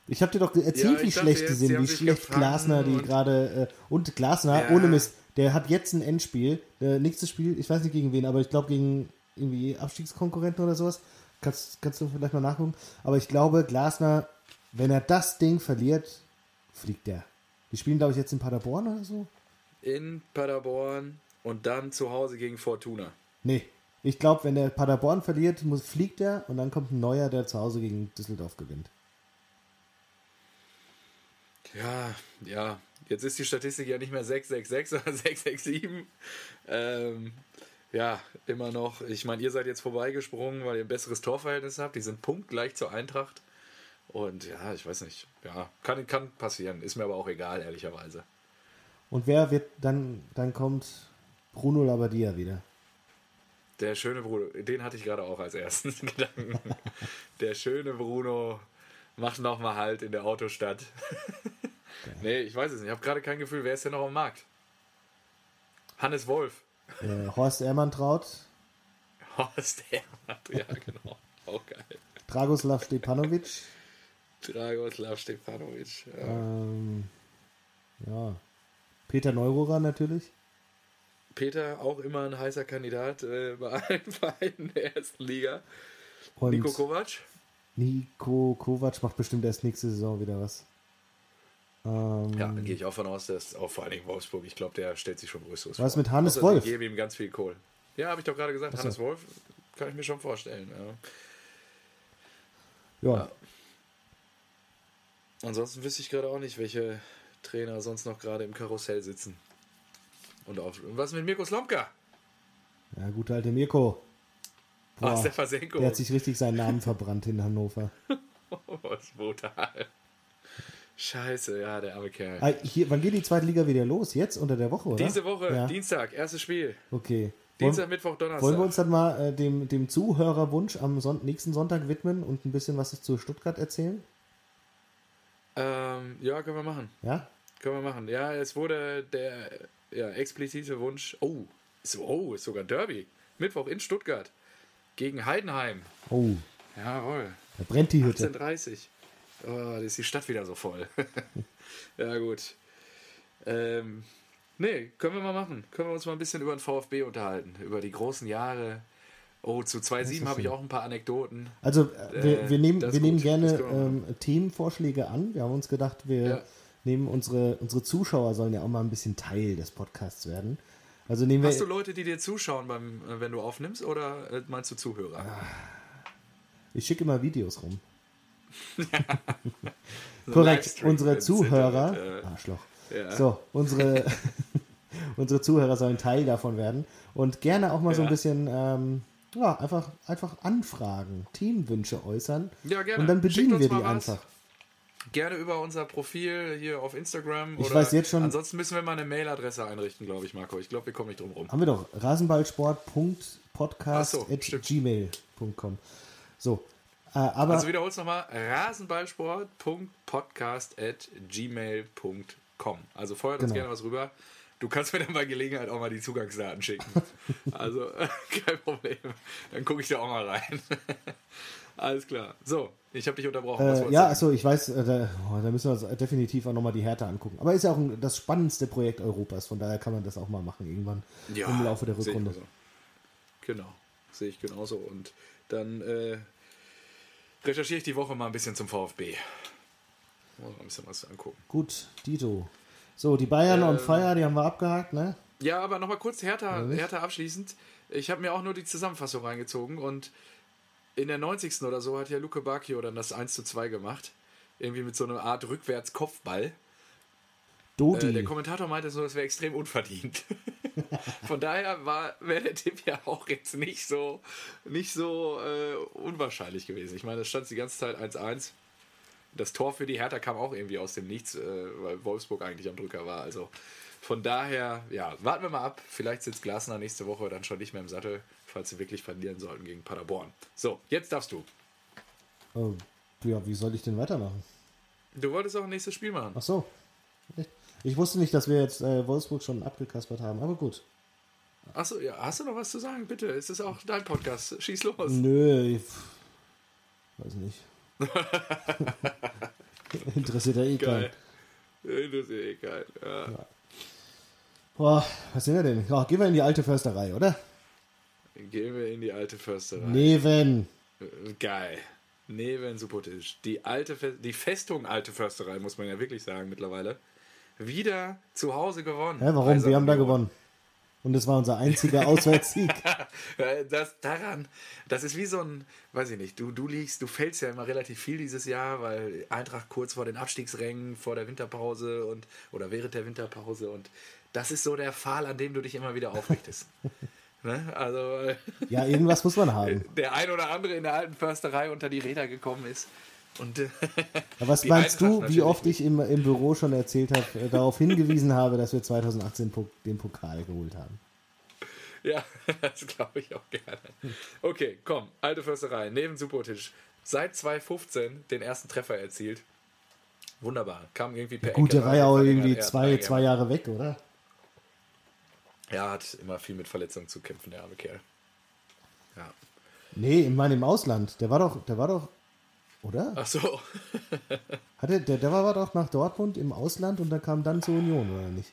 Ich habe dir doch erzählt, Ja, wie schlecht die jetzt, sind, die haben wie schlecht Glasner die gerade äh, und Glasner ohne Mist. Der hat jetzt ein Endspiel, äh, nächstes Spiel, ich weiß nicht gegen wen, aber ich glaube gegen irgendwie Abstiegskonkurrenten oder sowas. Kannst, kannst du vielleicht mal nachgucken. Aber ich glaube, Glasner, wenn er das Ding verliert, fliegt der. Die spielen, glaube ich, jetzt in Paderborn oder so. In Paderborn und dann zu Hause gegen Fortuna. Nee. Ich glaube, wenn der Paderborn verliert, muss, fliegt er und dann kommt ein neuer, der zu Hause gegen Düsseldorf gewinnt. Ja, ja. Jetzt ist die Statistik ja nicht mehr 666, sondern 667. Ähm, ja, immer noch. Ich meine, ihr seid jetzt vorbeigesprungen, weil ihr ein besseres Torverhältnis habt. Die sind punktgleich zur Eintracht. Und ja, ich weiß nicht. Ja, kann, kann passieren. Ist mir aber auch egal, ehrlicherweise. Und wer wird dann, dann kommt Bruno Labbadia wieder. Der schöne Bruno, den hatte ich gerade auch als ersten Gedanken. Der schöne Bruno macht nochmal Halt in der Autostadt. nee, ich weiß es nicht. Ich habe gerade kein Gefühl, wer ist denn noch am Markt? Hannes Wolf. Äh, Horst Ermantraut, Horst Hermann. Ja, genau. Auch geil. Dragoslav Stepanovic, Dragoslav Stefanovic. Ja. ähm, ja, Peter Neururer natürlich. Peter, auch immer ein heißer Kandidat äh, bei allen Vereinen der ersten Liga. Und Nico Kovac. Nico Kovac macht bestimmt erst nächste Saison wieder was. Ähm, Ja, dann gehe ich auch von aus, dass auch vor allen Dingen Wolfsburg, ich glaube, der stellt sich schon größeres Was vor. mit Hannes Außer Wolf? Ich gebe ihm ganz viel Kohl. Ja, habe ich doch gerade gesagt, so. Hannes Wolf kann ich mir schon vorstellen. ja. Ja. Ansonsten wüsste ich gerade auch nicht, welche Trainer sonst noch gerade im Karussell sitzen. Und auf, und was mit Mirko Slomka? ja, guter alte Mirko. Boah, Boah, Stefasenko. der hat sich richtig seinen Namen verbrannt in Hannover. Oh, ist brutal. Scheiße, ja, der arme Kerl. Ah, hier, wann geht die zweite Liga wieder los? Jetzt unter der Woche, oder? Diese Woche, Ja. Dienstag, erstes Spiel. Okay. Dienstag, Wollen, Mittwoch, Donnerstag. wollen wir uns dann mal äh, dem, dem Zuhörerwunsch am Son nächsten Sonntag widmen und ein bisschen was zu Stuttgart erzählen? ähm, ja, können wir machen. Ja? Können wir machen. Ja, es wurde der ja, explizite Wunsch. Oh, ist, oh, ist sogar Derby. Mittwoch in Stuttgart. Gegen Heidenheim. Oh, Jawohl. da brennt die Hütte. 18.30 Oh, da ist die Stadt wieder so voll. ja, gut. Ähm, nee, können wir mal machen. Können wir uns mal ein bisschen über den VfB unterhalten. Über die großen Jahre. Oh, zu 2-7 habe ich auch ein paar Anekdoten. Also äh, wir, Äh, wir nehmen, wir nehmen gut. gerne ähm, Themenvorschläge an. Wir haben uns gedacht, wir Ja. nehmen unsere, unsere Zuschauer sollen ja auch mal ein bisschen Teil des Podcasts werden. Also nehmen wir. Hast du Leute, die dir zuschauen, beim, äh, wenn du aufnimmst, oder meinst du Zuhörer? Ich schicke immer Videos rum. Korrekt, unsere Zuhörer. Internet, äh, Arschloch. ja. So, unsere, unsere Zuhörer sollen Teil davon werden. Und gerne auch mal so ein Ja. bisschen ähm, ja, einfach, einfach anfragen, Teamwünsche äußern. Ja, gerne. Und dann bedienen wir die was. einfach. Gerne über unser Profil hier auf Instagram. Ich weiß jetzt schon- Ansonsten müssen wir mal eine Mailadresse einrichten, glaube ich, Marco. Ich glaube, wir kommen nicht drum rum. Haben wir doch. Rasenballsport.podcast.gmail.com. So. Äh, aber Also wiederhol's nochmal. rasenballsport.podcast.gmail.com Also feuert uns Genau. gerne was rüber. Du kannst mir dann bei Gelegenheit auch mal die Zugangsdaten schicken. also kein Problem. Dann gucke ich da auch mal rein. Alles klar. So, ich habe dich unterbrochen. Äh, ja, achso, ich weiß, äh, da, oh, da müssen wir uns definitiv auch nochmal die Härte angucken. Aber ist ja auch ein, das spannendste Projekt Europas, von daher kann man das auch mal machen irgendwann Ja, im Laufe der sehe Rückrunde. Genau, sehe ich genauso. Und dann äh, recherchiere ich die Woche mal ein bisschen zum VfB. Muss mal ein bisschen was angucken. Gut, Dito. So, die Bayern Ähm, on fire, die haben wir abgehakt, ne? Ja, aber nochmal kurz Hertha? Hertha abschließend. Ich habe mir auch nur die Zusammenfassung reingezogen und in der 90. oder so hat ja Luke Bacchio dann das 1 zu 2 gemacht. Irgendwie mit so einer Art Rückwärts-Kopfball. Dodi. Äh, der Kommentator meinte so, das wäre extrem unverdient. Von daher war wäre der Tipp ja auch jetzt nicht so, nicht so äh, unwahrscheinlich gewesen. Ich meine, es stand die ganze Zeit 1-1. Das Tor für die Hertha kam auch irgendwie aus dem Nichts, äh, weil Wolfsburg eigentlich am Drücker war. Also von daher, ja, warten wir mal ab. Vielleicht sitzt Glasner nächste Woche dann schon nicht mehr im Sattel, falls sie wirklich verlieren sollten gegen Paderborn. So, jetzt darfst du. oh, ja, wie soll ich denn weitermachen? Du wolltest auch ein nächstes Spiel machen. Ach so. Echt? Ich wusste nicht, dass wir jetzt äh, Wolfsburg schon abgekaspert haben, aber gut. Achso, ja, hast du noch was zu sagen? Bitte, es ist auch dein Podcast. Schieß los. Nö, ich weiß nicht. Interessiert ja eh keinen. Ist eh geil. Ja. Boah, was sind wir denn? Ja, gehen wir in die alte Försterei, oder? Gehen wir in die alte Försterei. Neven. Äh, Geil. Neben Subotisch. Die alte Fe die Festung alte Försterei, muss man ja wirklich sagen mittlerweile. Wieder zu Hause gewonnen. Hä, warum? Wir haben da gewonnen. Und es war unser einziger Auswärtssieg. Das daran, das ist wie so ein, weiß ich nicht, du, du liegst, du fällst ja immer relativ viel dieses Jahr, weil Eintracht kurz vor den Abstiegsrängen, vor der Winterpause und oder während der Winterpause und das ist so der Pfahl, an dem du dich immer wieder aufrichtest. ne? Also äh, Ja, irgendwas muss man haben. der ein oder andere in der alten Försterei unter die Räder gekommen ist. Und äh, was meinst du, wie oft ich im, im Büro schon erzählt habe, äh, darauf hingewiesen habe, dass wir 2018 Po- den Pokal geholt haben? Ja, das glaube ich auch gerne. Okay, komm, alte Försterei, neben Subotic. Seit 2015 den ersten Treffer erzielt. Wunderbar. Kam irgendwie per Gut, der Ecke war ja rein, auch irgendwie zwei, zwei Jahre weg, oder? Er hat immer viel mit Verletzungen zu kämpfen, der arme Kerl. Ja. Nee, ich meine im Ausland. Der war doch, der war doch, oder? Ach so. Hatte, der, der war, doch nach Dortmund im Ausland und dann kam dann zur Union, oder nicht?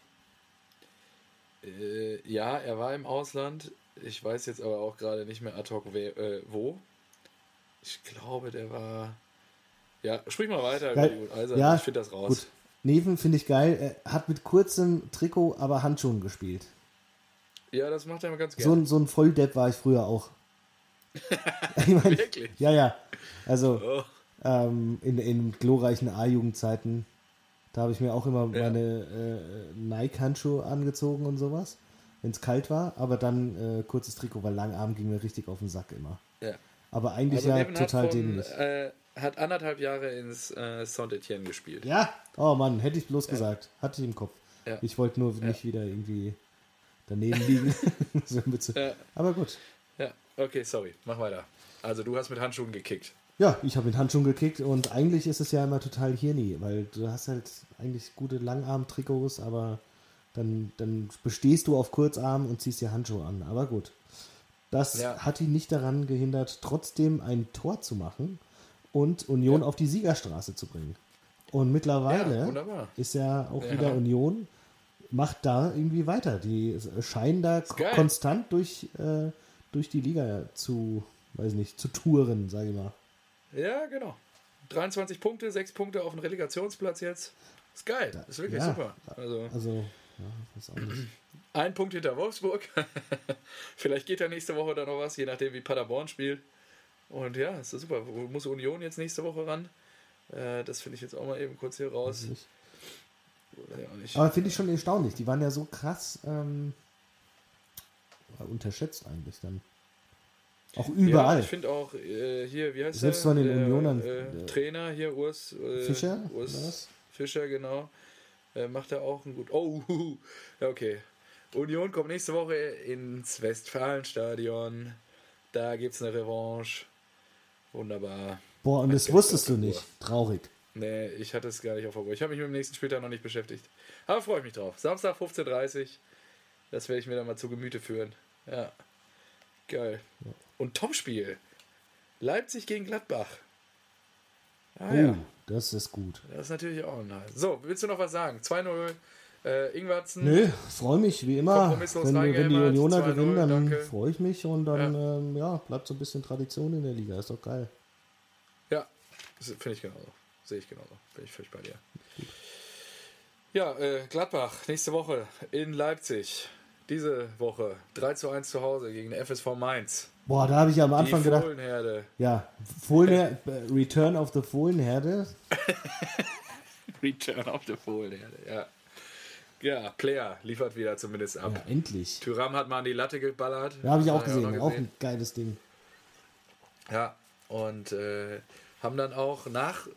Äh, ja, er war im Ausland. Ich weiß jetzt aber auch gerade nicht mehr ad hoc we- äh, wo. Ich glaube, der war. Ja, sprich mal weiter Ja, über die Eisern. ja, ich finde das raus. Gut. Neven finde ich geil. Er hat mit kurzem Trikot, aber Handschuhen gespielt. Ja, das macht er immer ganz So gerne. ein, so ein Volldepp war ich früher auch. ich mein, Wirklich? Ja, ja. Also Oh. Ähm, in, in glorreichen A-Jugendzeiten, da habe ich mir auch immer Ja. meine äh, Nike-Handschuhe angezogen und sowas, wenn es kalt war. Aber dann äh, kurzes Trikot, weil Langarm ging mir richtig auf den Sack immer. Ja. Aber eigentlich Also ja Neven total hat, von, dämlich. äh, hat anderthalb Jahre ins äh, Saint-Etienne gespielt. Ja, oh Mann, hätte ich bloß gesagt. Hatte ich im Kopf. Ja. Ich wollte nur nicht wieder irgendwie daneben liegen. so Ja. Aber gut. Ja, okay, sorry, mach weiter. Also du hast mit Handschuhen gekickt. Ja, ich habe mit Handschuhen gekickt und eigentlich ist es ja immer total hirni, weil du hast halt eigentlich gute Langarm-Trikots, aber dann, dann bestehst du auf Kurzarm und ziehst dir Handschuhe an. Aber gut. Das Ja. hat ihn nicht daran gehindert, trotzdem ein Tor zu machen und Union Ja. auf die Siegerstraße zu bringen. Und mittlerweile Ja, ist ja auch wieder Union, macht da irgendwie weiter. Die scheinen da konstant durch, äh, durch die Liga zu, weiß nicht, zu touren, sage ich mal. Ja, genau. 23 Punkte, 6 Punkte auf dem Relegationsplatz jetzt. Ist geil, ist wirklich Ja. super. Also Also, ja, ein Punkt hinter Wolfsburg. Vielleicht geht ja nächste Woche da noch was, je nachdem wie Paderborn spielt. Und ja, ist das super. Wo muss Union jetzt nächste Woche ran? Äh, das finde ich jetzt auch mal eben kurz hier raus. Ja. Aber finde ich schon erstaunlich. Die waren ja so krass ähm, unterschätzt eigentlich dann. Auch Ja, überall. ich finde auch äh, hier, wie heißt Selbst der? von den Der, Unionern, Äh, Trainer hier, Urs. Äh, Fischer, Urs? Fischer, genau. Äh, macht er auch ein gut. Oh, ja, okay. Union kommt nächste Woche ins Westfalenstadion. Da gibt es eine Revanche. Wunderbar. Boah, und das Ja, wusstest du ja, nicht. Traurig. Nee, ich hatte es gar nicht auf der Uhr. Ich habe mich mit dem nächsten Spieltag noch nicht beschäftigt. Aber freue ich mich drauf. Samstag 15.30 Uhr. Das werde ich mir dann mal zu Gemüte führen. Ja. Geil. Und Topspiel. Leipzig gegen Gladbach. Ah Oh, ja, das ist gut. das ist natürlich auch nice. So, willst du noch was sagen? 2-0 äh, Ingwertsen. Nö, freue mich wie immer. Wenn, wenn die Unioner 2-0, gewinnen, dann freue ich mich und dann ähm, ja, bleibt so ein bisschen Tradition in der Liga. Ist doch geil. Ja, finde ich genauso. Sehe ich genauso. Bin ich völlig bei dir. Ja, äh, Gladbach, nächste Woche in Leipzig. Diese Woche 3 zu 1 zu Hause gegen FSV Mainz. Boah, da habe ich am Anfang Die gedacht, Fohlenherde. ja, Fohlenher äh, Return of the Fohlenherde. Return of the Fohlenherde, ja. Ja, Player liefert wieder zumindest ab. Ja, endlich. Tyram hat mal an die Latte geballert. Ja, habe ich auch man ja gesehen. Auch ein geiles Ding. Ja, und äh, haben dann auch nach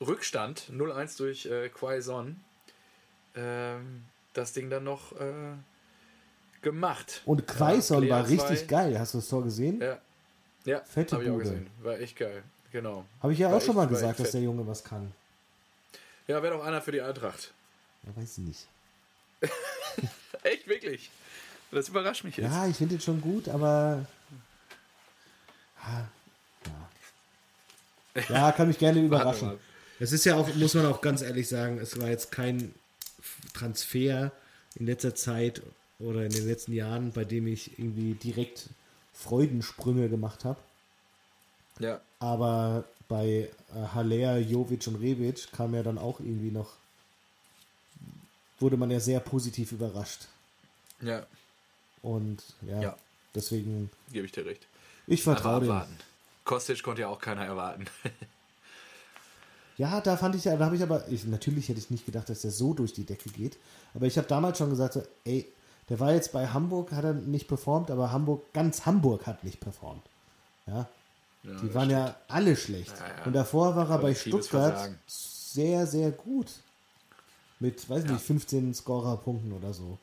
Rückstand 0-1 durch äh, Quaison ähm, das Ding dann noch äh, gemacht. Und Quaison Ja, war richtig geil. Hast du das Tor gesehen? Ja, ja Fette habe ich auch Bude. gesehen. War echt geil. Genau. Habe ich ja War auch schon mal gesagt, dass fett. der Junge was kann. Ja, wäre doch einer für die Eintracht. Ja, weiß ich nicht. Echt, wirklich. Das überrascht mich jetzt. Ja, ich finde ihn schon gut, aber. Ah, Ja, ja kann mich gerne überraschen. Es ist ja auch, muss man auch ganz ehrlich sagen, es war jetzt kein Transfer in letzter Zeit oder in den letzten Jahren, bei dem ich irgendwie direkt Freudensprünge gemacht habe. Ja, Aber bei äh, Haller, Jovic und Rebic kam ja dann auch irgendwie noch, wurde man ja sehr positiv überrascht. ja, Und ja, Ja. deswegen, gebe ich dir recht. ich vertraue dem. Kostic konnte ja auch keiner erwarten. Ja, da fand ich ja, da habe ich aber, ich, natürlich hätte ich nicht gedacht, dass der so durch die Decke geht. Aber ich habe damals schon gesagt, so, ey, der war jetzt bei Hamburg, hat er nicht performt, aber Hamburg, ganz Hamburg hat nicht performt. Ja, Ja, die waren stimmt. ja alle schlecht. Ja. Und davor war er bei Stuttgart Versagen. sehr, sehr gut. Mit, weiß nicht, 15 Scorer-Punkten oder so.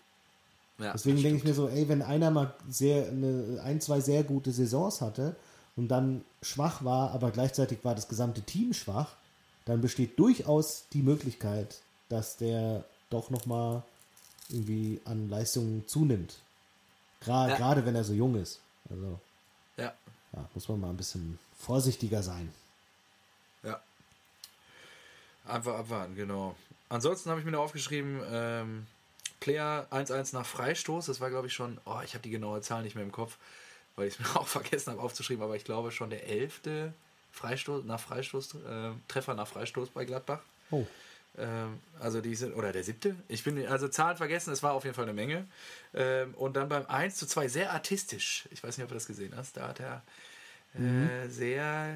Deswegen denke ich mir so, ey, wenn einer mal sehr, eine, ein, zwei sehr gute Saisons hatte und dann schwach war, aber gleichzeitig war das gesamte Team schwach, dann besteht durchaus die Möglichkeit, dass der doch nochmal irgendwie an Leistungen zunimmt. Gra Ja. Gerade wenn er so jung ist. Also Ja, ja, muss man mal ein bisschen vorsichtiger sein. ja. Einfach abwarten, genau. Ansonsten habe ich mir noch aufgeschrieben, ähm, Player 1-1 nach Freistoß. Das war, glaube ich, schon, oh, ich habe die genaue Zahl nicht mehr im Kopf, weil ich es mir auch vergessen habe aufzuschreiben, aber ich glaube schon der elfte Freistoß, nach Freistoß, äh, Treffer nach Freistoß bei Gladbach. Oh, also die sind, oder der siebte? Ich bin, also Zahlen vergessen, es war auf jeden Fall eine Menge. Ähm, und dann beim 1 zu 2 sehr artistisch. Ich weiß nicht, ob du das gesehen hast. Da hat er äh, sehr,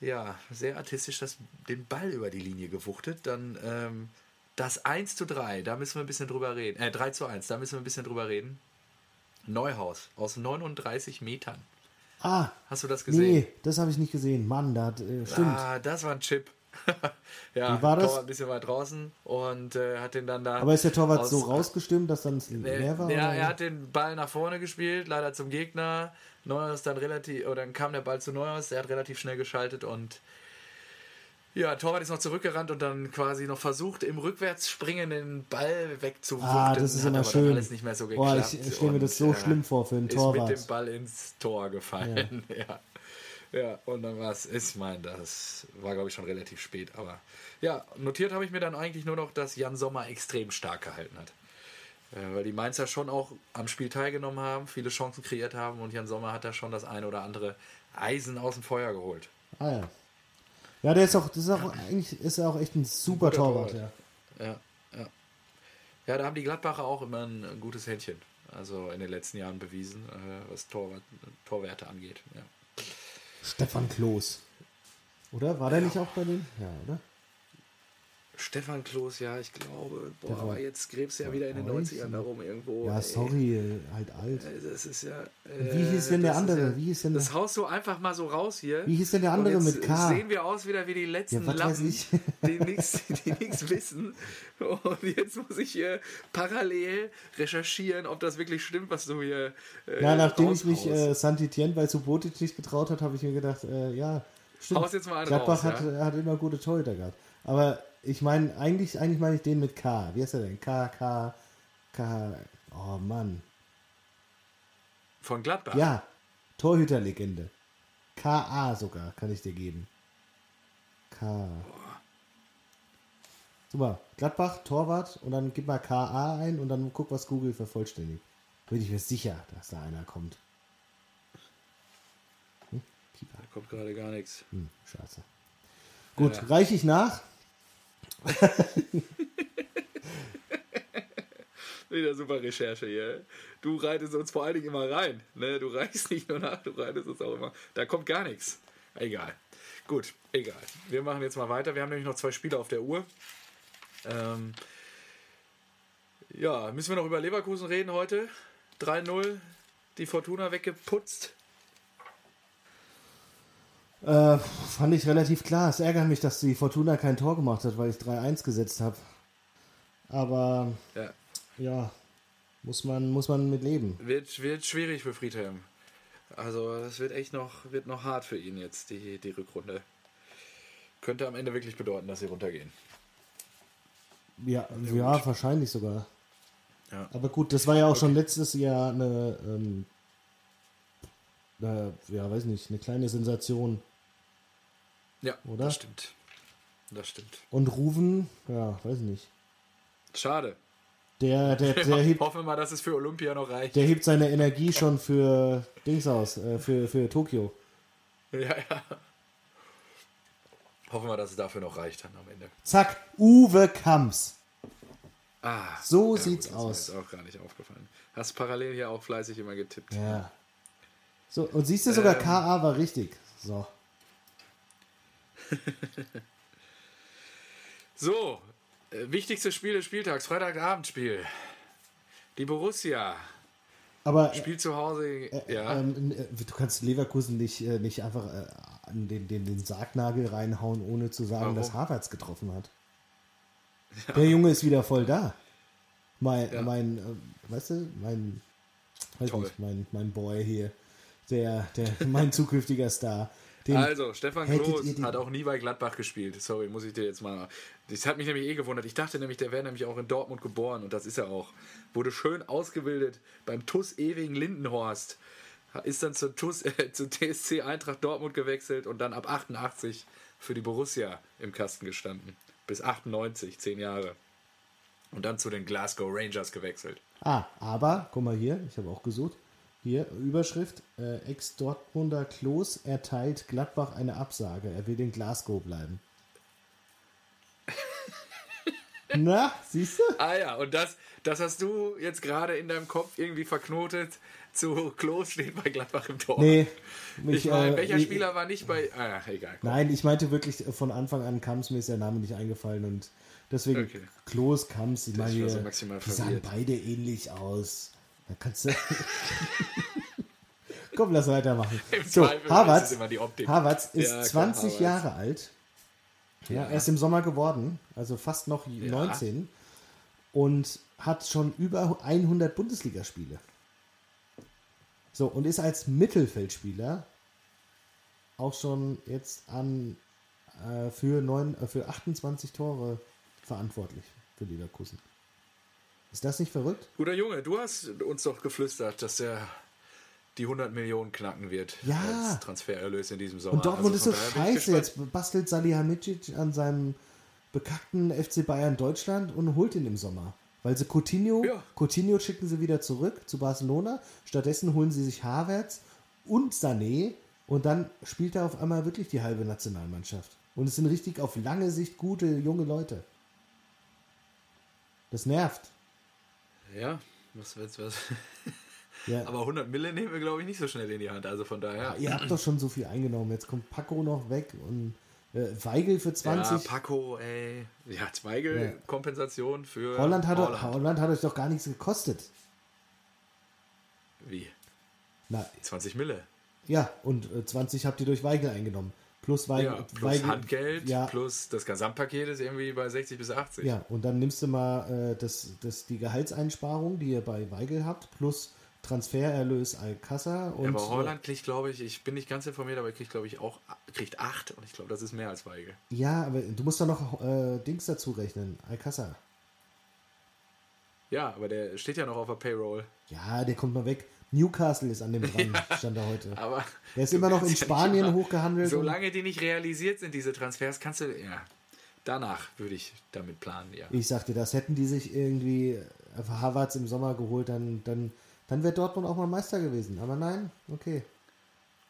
ja, sehr artistisch das, den Ball über die Linie gewuchtet. Dann ähm, das 1 zu 3, da müssen wir ein bisschen drüber reden. Äh, 3 zu 1, da müssen wir ein bisschen drüber reden. Neuhaus aus 39 Metern. Ah, Hast du das gesehen? nee, das habe ich nicht gesehen. Mann, da hat, äh, stimmt. Ah, das war ein Chip. ja, Wie war das? Torwart ein bisschen weit draußen und äh, hat den dann da. Aber ist der Torwart aus- so rausgestimmt, dass dann es Äh, leer war? ja, er hat den Ball nach vorne gespielt, leider zum Gegner. Neuhaus dann relativ, oder dann kam der Ball zu Neuhaus, er hat relativ schnell geschaltet und ja, Torwart ist noch zurückgerannt und dann quasi noch versucht, im Rückwärtsspringen den Ball wegzuwuchten. Ah, das ist immer schön. alles nicht mehr so Boah, ich stelle mir das so und, äh, schlimm vor für einen ist Torwart. mit dem Ball ins Tor gefallen. Ja. ja. Und dann war es, ich meine, das war glaube ich schon relativ spät. Aber ja, notiert habe ich mir dann eigentlich nur noch, dass Jan Sommer extrem stark gehalten hat. Äh, weil die Mainzer schon auch am Spiel teilgenommen haben, viele Chancen kreiert haben und Jan Sommer hat da schon das eine oder andere Eisen aus dem Feuer geholt. Ah ja. Ja, der ist auch, das ist auch eigentlich ist er auch echt ein super guter Torwart, Torwart. ja. Ja, ja. Ja, da haben die Gladbacher auch immer ein, ein gutes Händchen. Also in den letzten Jahren bewiesen, äh, was Torwart, Torwerte angeht. Ja. Stefan Kloß. Oder? War der nicht auch bei denen? Ja, oder? Stefan Kloß, ja, ich glaube, boah, Der war- aber jetzt gräbst du ja wieder in den weiß 90ern nicht. darum irgendwo. Ja, ey. sorry, äh, halt alt. Äh, Das ist ja. Wie hieß denn der das ist andere? Ja, Wie hieß denn das der- haust du einfach mal so raus hier. Wie hieß denn der andere mit K? Sehen wir aus wieder wie die letzten Ja, Lappen, die nichts wissen. Und jetzt muss ich hier parallel recherchieren, ob das wirklich stimmt, was du hier. Äh, Ja, nachdem ich mich äh, Santitien bei Subotic nicht getraut hat, habe ich mir gedacht, äh, ja, stimmt. Haus jetzt mal einen Gladbach raus, hat, ja? hat immer gute Torhüter gehabt. Aber ich meine, eigentlich, eigentlich meine ich den mit K. Wie heißt er denn? K, K, K. Oh Mann. Von Gladbach. Ja, Torhüterlegende. KA sogar, kann ich dir geben. K. Super, Gladbach, Torwart und dann gib mal KA ein und dann guck, was Google vervollständigt. Bin ich mir sicher, dass da einer kommt. Hm? Da kommt gerade gar nichts. Hm, scheiße. Gut, Ja. reiche ich nach? Wieder super Recherche hier. Du reitest uns vor allen Dingen immer rein. Ne? Du reichst nicht nur nach, du reitest uns auch immer. Da kommt gar nichts. Egal. Gut, egal. Wir machen jetzt mal weiter. Wir haben nämlich noch zwei Spiele auf der Uhr. Ähm, ja, müssen wir noch über Leverkusen reden heute? 3-0, die Fortuna weggeputzt. Äh, fand ich relativ klar. Es ärgert mich, dass die Fortuna kein Tor gemacht hat, weil ich 3-1 gesetzt habe. Aber Ja, ja, muss man, muss man mit leben. wird, wird schwierig für Friedhelm. Also, das wird echt noch, wird noch hart für ihn jetzt, die, die Rückrunde. Könnte am Ende wirklich bedeuten, dass sie runtergehen. Ja, ja, wahrscheinlich sogar. Ja. Aber gut, das war ja auch schon letztes Jahr eine, ähm, eine, ja, weiß nicht, eine kleine Sensation. Ja, Oder? das stimmt. Das stimmt. Und Ruven, ja, weiß nicht. Schade. Der, der, der, hebt, Hoffen wir mal, dass es für Olympia noch reicht. der hebt seine Energie schon für Dings aus, äh, für, für Tokio. Ja, ja. Hoffen wir, dass es dafür noch reicht dann am Ende. Zack, Uwe Kamps. Ah, So ja, sieht's gut, das ist mir aus. auch gar nicht aufgefallen. Hast parallel hier auch fleißig immer getippt. Ja. So, und siehst du sogar, Ähm. KA war richtig. So. So, äh, wichtigstes Spiel des Spieltags, Freitagabendspiel. Die Borussia Aber äh, spielt zu Hause. ja. ähm, äh, du kannst Leverkusen nicht, äh, nicht einfach äh, an den, den, den Sargnagel reinhauen, ohne zu sagen, Warum? dass Havertz getroffen hat. Der Junge ist wieder voll da. Mein, Ja. mein äh, weißt du, mein, weiß Toll. nicht, mein, mein Boy hier, der, der, mein zukünftiger Star. Den, Also, Stefan die- hat auch nie bei Gladbach gespielt. Sorry, muss ich dir jetzt mal. Das hat mich nämlich eh gewundert. Ich dachte nämlich, der wäre nämlich auch in Dortmund geboren und das ist er auch. Wurde schön ausgebildet beim TUS ewigen Lindenhorst. Ist dann zur TUS, äh, zu TSC Eintracht Dortmund gewechselt und dann ab 88 für die Borussia im Kasten gestanden. Bis 98, zehn Jahre. Und dann zu den Glasgow Rangers gewechselt. Ah, aber, guck mal hier, ich habe auch gesucht. Hier, Überschrift, äh, Ex-Dortmunder Klos erteilt Gladbach eine Absage. Er will in Glasgow bleiben. Na, siehst du? Ah ja, und das, das hast du jetzt gerade in deinem Kopf irgendwie verknotet zu Klos steht bei Gladbach im Tor. Nee. Ich Ich, meine, äh, welcher ich- Spieler war nicht bei. Ah, egal. komm. Nein, ich meinte wirklich, äh, von Anfang an Kams, mir ist der Name nicht eingefallen und deswegen Okay. Klos, Kams, ich meine, die- sahen beide ähnlich aus. Da kannst du. Komm, lass weitermachen. Im So, Zweifel ist die Optik. Havertz ist Ja, klar, 20 Havertz. Jahre alt. Ja, er ist im Sommer geworden, also fast noch Ja. 19 und hat schon über 100 Bundesligaspiele. So, und ist als Mittelfeldspieler auch schon jetzt an äh, für, neun, äh, für 28 Tore verantwortlich für Leverkusen. Ist das nicht verrückt? Guter Junge, du hast uns doch geflüstert, dass er die 100 Millionen knacken wird Ja. als Transfererlös in diesem Sommer. Und Dortmund Also ist so scheiße. Jetzt bastelt Salihamidzic an seinem bekackten FC Bayern Deutschland und holt ihn im Sommer. Weil sie Coutinho, Ja. Coutinho schicken sie wieder zurück zu Barcelona. Stattdessen holen sie sich Havertz und Sané und dann spielt er auf einmal wirklich die halbe Nationalmannschaft. Und es sind richtig auf lange Sicht gute junge Leute. Das nervt. Ja, was wird's was? Ja. Aber 100 Mille nehmen wir, glaube ich, nicht so schnell in die Hand. Also von daher. Ihr habt doch schon so viel eingenommen. Jetzt kommt Paco noch weg und äh, Weigel für 20. Ja, Paco, ey. Ja, Zweigel, Ja. Kompensation für Holland hat, Holland. Holland hat euch doch gar nichts gekostet. Wie? Na, 20 Mille. ja, und äh, 20 habt ihr durch Weigel eingenommen. Plus Weigel. Ja, plus Weigel Handgeld, Ja, plus das Gesamtpaket ist irgendwie bei 60 bis 80. ja, und dann nimmst du mal äh, das, das, die Gehaltseinsparung, die ihr bei Weigel habt, plus Transfererlös Alcázar und. aber Holland kriegt, glaube ich, ich bin nicht ganz informiert, aber er kriegt, glaube ich, auch kriegt 8 und ich glaube, das ist mehr als Weigel. Ja, aber du musst doch noch äh, Dings dazu rechnen. Alcázar. Ja, aber der steht ja noch auf der Payroll. Ja, der kommt noch weg. Newcastle ist an dem dran, stand da heute. Aber Der ist immer noch in ja Spanien immer- hochgehandelt. Solange die nicht realisiert sind, diese Transfers, kannst du, ja, danach würde ich damit planen, ja. Ich sagte, das hätten die sich irgendwie auf Havertz im Sommer geholt, dann, dann, dann wäre Dortmund auch mal Meister gewesen. Aber nein, okay.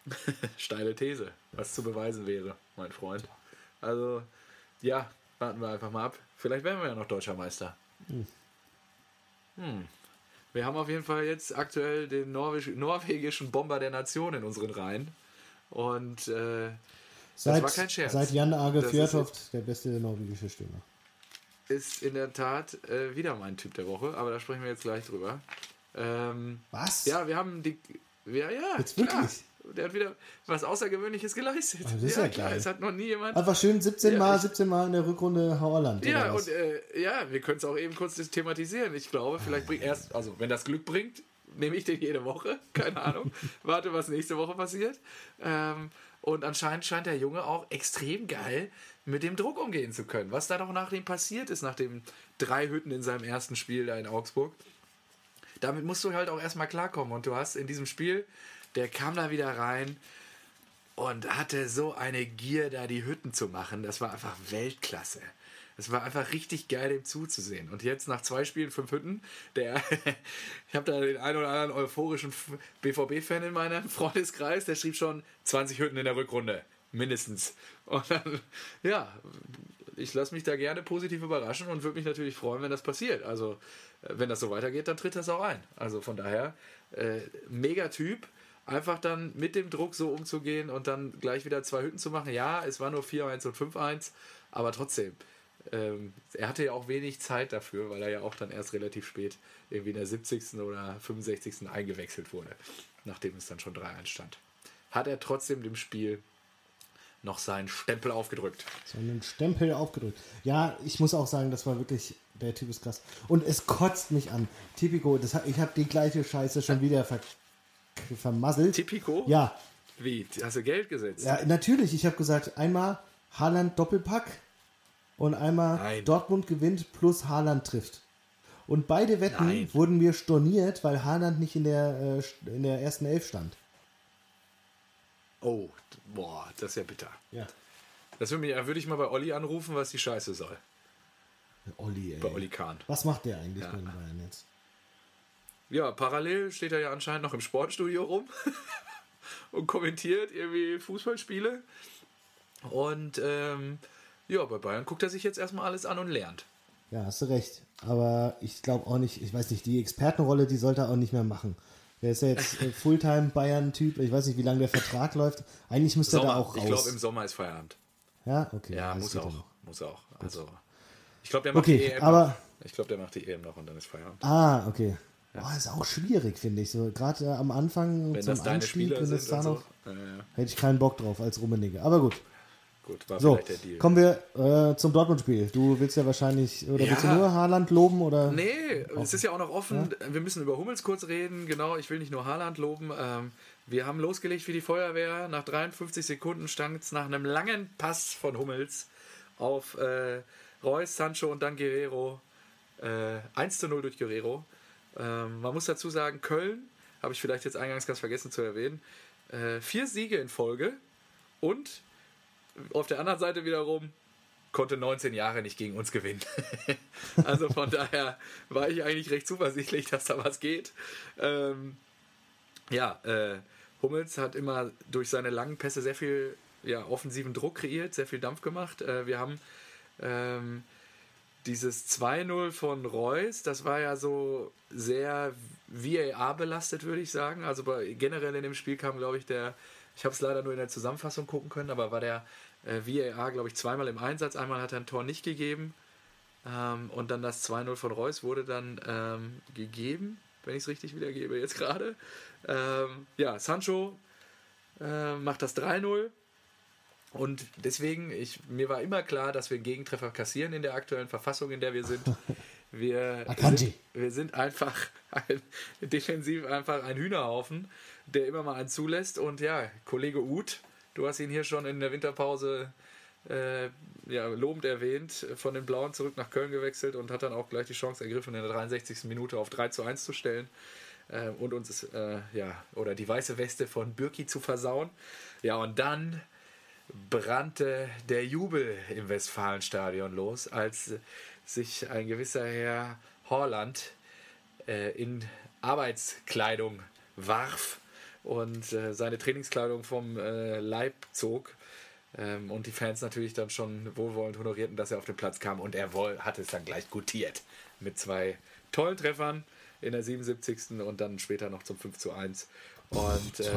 Steile These, was zu beweisen wäre, mein Freund. Also, ja, warten wir einfach mal ab. Vielleicht werden wir ja noch deutscher Meister. Hm. Wir haben auf jeden Fall jetzt aktuell den norwegisch, norwegischen Bomber der Nation in unseren Reihen. Und äh, Seit, war kein Scherz. seit Jan Age Das ist Fjørtoft der beste norwegische Stürmer. ist in der Tat äh, wieder mein Typ der Woche, aber da sprechen wir jetzt gleich drüber. Ähm, Was? ja, wir haben die. Ja, ja. Jetzt klar. Der hat wieder was Außergewöhnliches geleistet. Ah, das ist ja geil. Es hat noch nie jemand. Einfach schön 17 Ja, Mal, ich- 17 Mal in der Rückrunde Holland. Ja, und äh, ja, wir können es auch eben kurz thematisieren. Ich glaube, vielleicht bringt erst, also wenn das Glück bringt, nehme ich den jede Woche. Keine Ahnung. Warte, was nächste Woche passiert. Ähm, und anscheinend scheint der Junge auch extrem geil mit dem Druck umgehen zu können. Was da doch nach dem passiert ist, nach den drei Hütten in seinem ersten Spiel da in Augsburg. Damit musst du halt auch erstmal klarkommen. Und du hast in diesem Spiel, der kam da wieder rein und hatte so eine Gier, da die Hütten zu machen. Das war einfach Weltklasse. Es war einfach richtig geil, dem zuzusehen. Und jetzt nach zwei Spielen, fünf Hütten, der, ich habe da den einen oder anderen euphorischen BVB-Fan in meinem Freundeskreis, der schrieb schon 20 Hütten in der Rückrunde. Mindestens. Und dann, ja, ich lasse mich da gerne positiv überraschen und würde mich natürlich freuen, wenn das passiert. Also, äh, wenn das so weitergeht, dann tritt das auch ein. Also von daher, äh, mega Typ. Einfach dann mit dem Druck so umzugehen und dann gleich wieder zwei Hütten zu machen. Ja, es war nur 4-1 und 5-1, aber trotzdem. Ähm, er hatte ja auch wenig Zeit dafür, weil er ja auch dann erst relativ spät irgendwie in der 70. oder 65. eingewechselt wurde, nachdem es dann schon 3-1 stand. Hat er trotzdem dem Spiel noch seinen Stempel aufgedrückt. So einen Stempel aufgedrückt. Ja, ich muss auch sagen, das war wirklich, der Typ ist krass. Und es kotzt mich an. Typico, das, ich habe die gleiche Scheiße schon wieder ver, vermasselt. Tipico? Ja, Wie? Hast du Geld gesetzt? ja, natürlich. Ich habe gesagt, einmal Haaland Doppelpack und einmal Nein. Dortmund gewinnt plus Haaland trifft. Und beide Wetten Nein. wurden mir storniert, weil Haaland nicht in der, äh, in der ersten Elf stand. Oh, boah, das ist ja bitter. Ja. Das würde, mich, würde ich mal bei Olli anrufen, was die Scheiße soll. Olli, ey. Bei Olli Kahn. Was macht der eigentlich Ja. bei den Bayern jetzt? Ja, parallel steht er ja anscheinend noch im Sportstudio rum und kommentiert irgendwie Fußballspiele. Und ähm, ja, bei Bayern guckt er sich jetzt erstmal alles an und lernt. Ja, hast du recht. Aber ich glaube auch nicht, ich weiß nicht, die Expertenrolle, die sollte er auch nicht mehr machen. Der ist ja jetzt äh, Fulltime-Bayern-Typ. Ich weiß nicht, wie lange der Vertrag läuft. Eigentlich müsste Sommer, er da auch raus. Ich glaube, im Sommer ist Feierabend. ja, okay. Ja, muss auch. ja noch. Muss auch. Also, ich glaube, der macht Okay, die EM aber- noch. Ich glaube, der macht die EM noch und dann ist Feierabend. Ah, okay. Boah, ist auch schwierig, finde ich. So gerade äh, am Anfang Wenn zum Einstieg, wenn das da noch, so. Ja, ja, hätte ich keinen Bock drauf als Rummenigge. Aber gut. gut, war So, der Deal. kommen wir äh, zum Dortmund-Spiel. Du willst ja wahrscheinlich, oder willst du Ja. nur Haaland loben? Oder? Nee, es ist ja auch noch offen. Wir müssen über Hummels kurz reden. Genau, ich will nicht nur Haaland loben. Ähm, wir haben losgelegt wie die Feuerwehr. Nach 53 Sekunden stand es nach einem langen Pass von Hummels auf äh, Reus, Sancho und dann Guerrero. Äh, 1 zu 0 durch Guerrero. Ähm, man muss dazu sagen, Köln, habe ich vielleicht jetzt eingangs ganz vergessen zu erwähnen, äh, vier Siege in Folge und auf der anderen Seite wiederum konnte 19 Jahre nicht gegen uns gewinnen. also von daher war ich eigentlich recht zuversichtlich, dass da was geht. Ähm, ja, äh, Hummels hat immer durch seine langen Pässe sehr viel ja, offensiven Druck kreiert, sehr viel Dampf gemacht. Äh, wir haben ähm, dieses 2-0 von Reus, das war ja so sehr VAR belastet, würde ich sagen. Also bei, generell in dem Spiel kam, glaube ich, der, ich habe es leider nur in der Zusammenfassung gucken können, aber war der äh, VAR, glaube ich, zweimal im Einsatz. Einmal hat er ein Tor nicht gegeben ähm, und dann das 2-0 von Reus wurde dann ähm, gegeben, wenn ich es richtig wiedergebe jetzt gerade. Ähm, ja, Sancho äh, macht das 3-0. Und deswegen, ich, mir war immer klar, dass wir einen Gegentreffer kassieren in der aktuellen Verfassung, in der wir sind. Wir, sind, wir sind einfach ein, defensiv einfach ein Hühnerhaufen, der immer mal einen zulässt. Und ja, Kollege Uth, du hast ihn hier schon in der Winterpause äh, ja, lobend erwähnt, von den Blauen zurück nach Köln gewechselt und hat dann auch gleich die Chance ergriffen, in der 63. Minute auf 3 zu 1 zu stellen äh, und uns, äh, ja, oder die weiße Weste von Bürki zu versauen. Ja, und dann brannte der Jubel im Westfalenstadion los, als sich ein gewisser Herr Horland äh, in Arbeitskleidung warf und äh, seine Trainingskleidung vom äh, Leib zog. Ähm, und die Fans natürlich dann schon wohlwollend honorierten, dass er auf den Platz kam. Und er woll, hat es dann gleich gutiert mit zwei tollen Treffern in der 77. und dann später noch zum 5 zu 1. Und äh,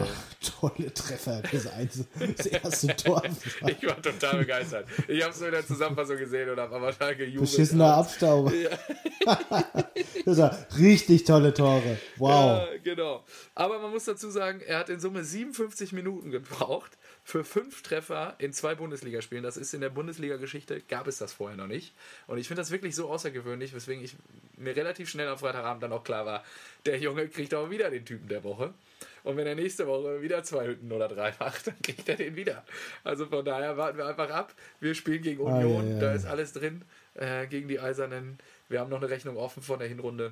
Tolle Treffer, das, Einzel das erste Tor. ich war total begeistert. Ich habe es nur in der Zusammenfassung gesehen und habe aber gejubelt. Beschissener Abstauber. das war richtig tolle Tore. Wow. Ja, genau. Aber man muss dazu sagen, er hat in Summe 57 Minuten gebraucht für fünf Treffer in zwei Bundesligaspielen. Das ist in der Bundesliga-Geschichte, gab es das vorher noch nicht. Und ich finde das wirklich so außergewöhnlich, weswegen ich mir relativ schnell am Freitagabend dann auch klar war, der Junge kriegt auch wieder den Typen der Woche. Und wenn er nächste Woche wieder zwei Hütten oder drei macht, dann kriegt er den wieder. Also von daher warten wir einfach ab. Wir spielen gegen Union, Ah, ja, ja, da ist alles drin. Äh, gegen die Eisernen. Wir haben noch eine Rechnung offen von der Hinrunde.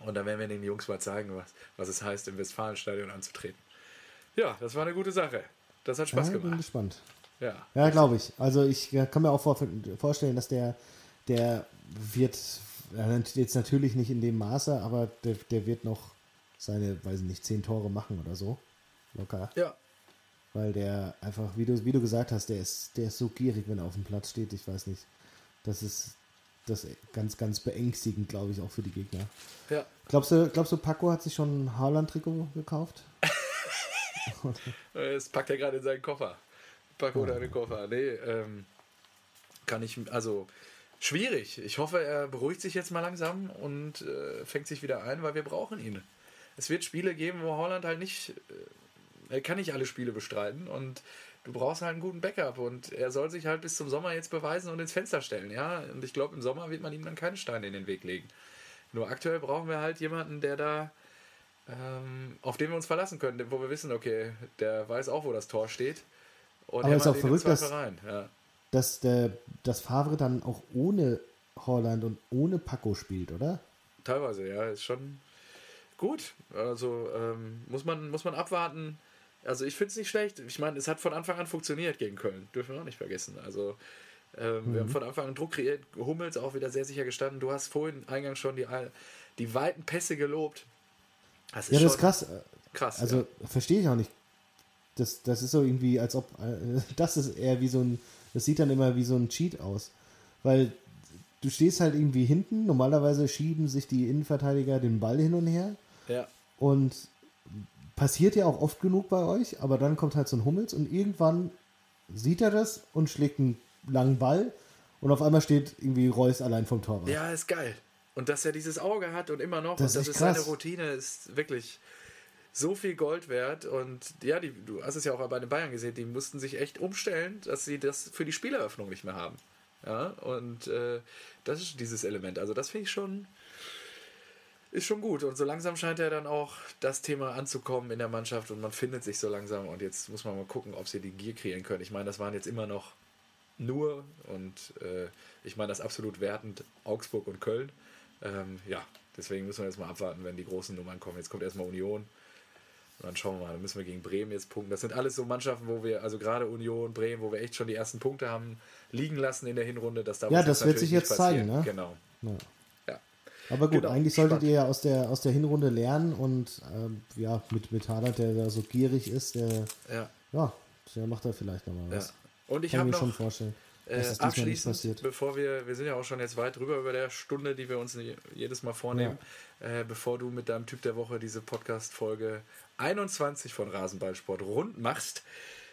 Und dann werden wir den Jungs mal zeigen, was, was es heißt, im Westfalenstadion anzutreten. Ja, das war eine gute Sache. Das hat Spaß Ja, bin gemacht. gespannt. Ja. Ja, glaube ich. Also ich äh, kann mir auch vor, vorstellen, dass der, der wird, jetzt natürlich nicht in dem Maße, aber der, der wird noch seine, weiß ich nicht, zehn Tore machen oder so. Locker. Ja. Weil der einfach, wie du, wie du gesagt hast, der ist, der ist so gierig, wenn er auf dem Platz steht. Ich weiß nicht. Das ist das ganz, ganz beängstigend, glaube ich, auch für die Gegner. Ja. Glaubst du, glaubst du, Paco hat sich schon ein Haaland-Trikot gekauft? Das packt er gerade in seinen Koffer. Pack oder den Koffer. Nee, ähm, kann ich, also schwierig. Ich hoffe, er beruhigt sich jetzt mal langsam und äh, fängt sich wieder ein, weil wir brauchen ihn. Es wird Spiele geben, wo Holland halt nicht, äh, er kann nicht alle Spiele bestreiten und du brauchst halt einen guten Backup und er soll sich halt bis zum Sommer jetzt beweisen und ins Fenster stellen, ja. Und ich glaube, im Sommer wird man ihm dann keine Steine in den Weg legen. Nur aktuell brauchen wir halt jemanden, der da ähm, auf den wir uns verlassen können, wo wir wissen, okay, der weiß auch, wo das Tor steht. Und Aber ist hämmert auch verrückt, dass- rein. Ja. Dass, der, dass Favre dann auch ohne Holland und ohne Paco spielt, oder? Teilweise, ja, ist schon gut. Also ähm, muss, man, muss man abwarten. Also ich finde es nicht schlecht. Ich meine, es hat von Anfang an funktioniert gegen Köln. Dürfen wir auch nicht vergessen. Also ähm, wir haben von Anfang an Druck kreiert. Hummels auch wieder sehr sicher gestanden. Du hast vorhin eingangs schon die, die weiten Pässe gelobt. Das Ja, das ist krass. krass. Also ja. verstehe ich auch nicht. Das, das ist so irgendwie, als ob, äh, das ist eher wie so ein, das sieht dann immer wie so ein Cheat aus. Weil du stehst halt irgendwie hinten. Normalerweise schieben sich die Innenverteidiger den Ball hin und her. Ja. Und passiert ja auch oft genug bei euch, aber dann kommt halt so ein Hummels und irgendwann sieht er das und schlägt einen langen Ball und auf einmal steht irgendwie Reus allein vom Torwart. Ja, ist geil. Und dass er dieses Auge hat und immer noch, Das und das ist krass. seine Routine, ist wirklich so viel Gold wert. Und ja, die, du hast es ja auch bei den Bayern gesehen, die mussten sich echt umstellen, dass sie das für die Spieleröffnung nicht mehr haben. Ja, und äh, das ist dieses Element. Also das finde ich schon, ist schon gut. Und so langsam scheint ja dann auch das Thema anzukommen in der Mannschaft und man findet sich so langsam. Und jetzt muss man mal gucken, ob sie die Gier kreieren können. Ich meine, das waren jetzt immer noch nur und äh, ich meine das absolut wertend Augsburg und Köln. Ähm, ja, deswegen müssen wir jetzt mal abwarten, wenn die großen Nummern kommen. Jetzt kommt erstmal Union. Und dann schauen wir mal, dann müssen wir gegen Bremen jetzt punkten. Das sind alles so Mannschaften, wo wir, also gerade Union, Bremen, wo wir echt schon die ersten Punkte haben liegen lassen in der Hinrunde. Das darf Ja, das wird sich jetzt zeigen, ne? Genau. Ja. Ja. Aber gut, Genau, eigentlich solltet spannend. ihr ja aus der, aus der Hinrunde lernen und ähm, ja, mit, mit Haaland, der da so gierig ist, der, Ja. ja, der macht da vielleicht nochmal ja. was. Und ich Kann habe noch vorstellen, Äh, abschließend, bevor wir, wir sind ja auch schon jetzt weit drüber über der Stunde, die wir uns je- jedes Mal vornehmen, äh, bevor du mit deinem Typ der Woche diese Podcast-Folge 21 von Rasenballsport rund machst,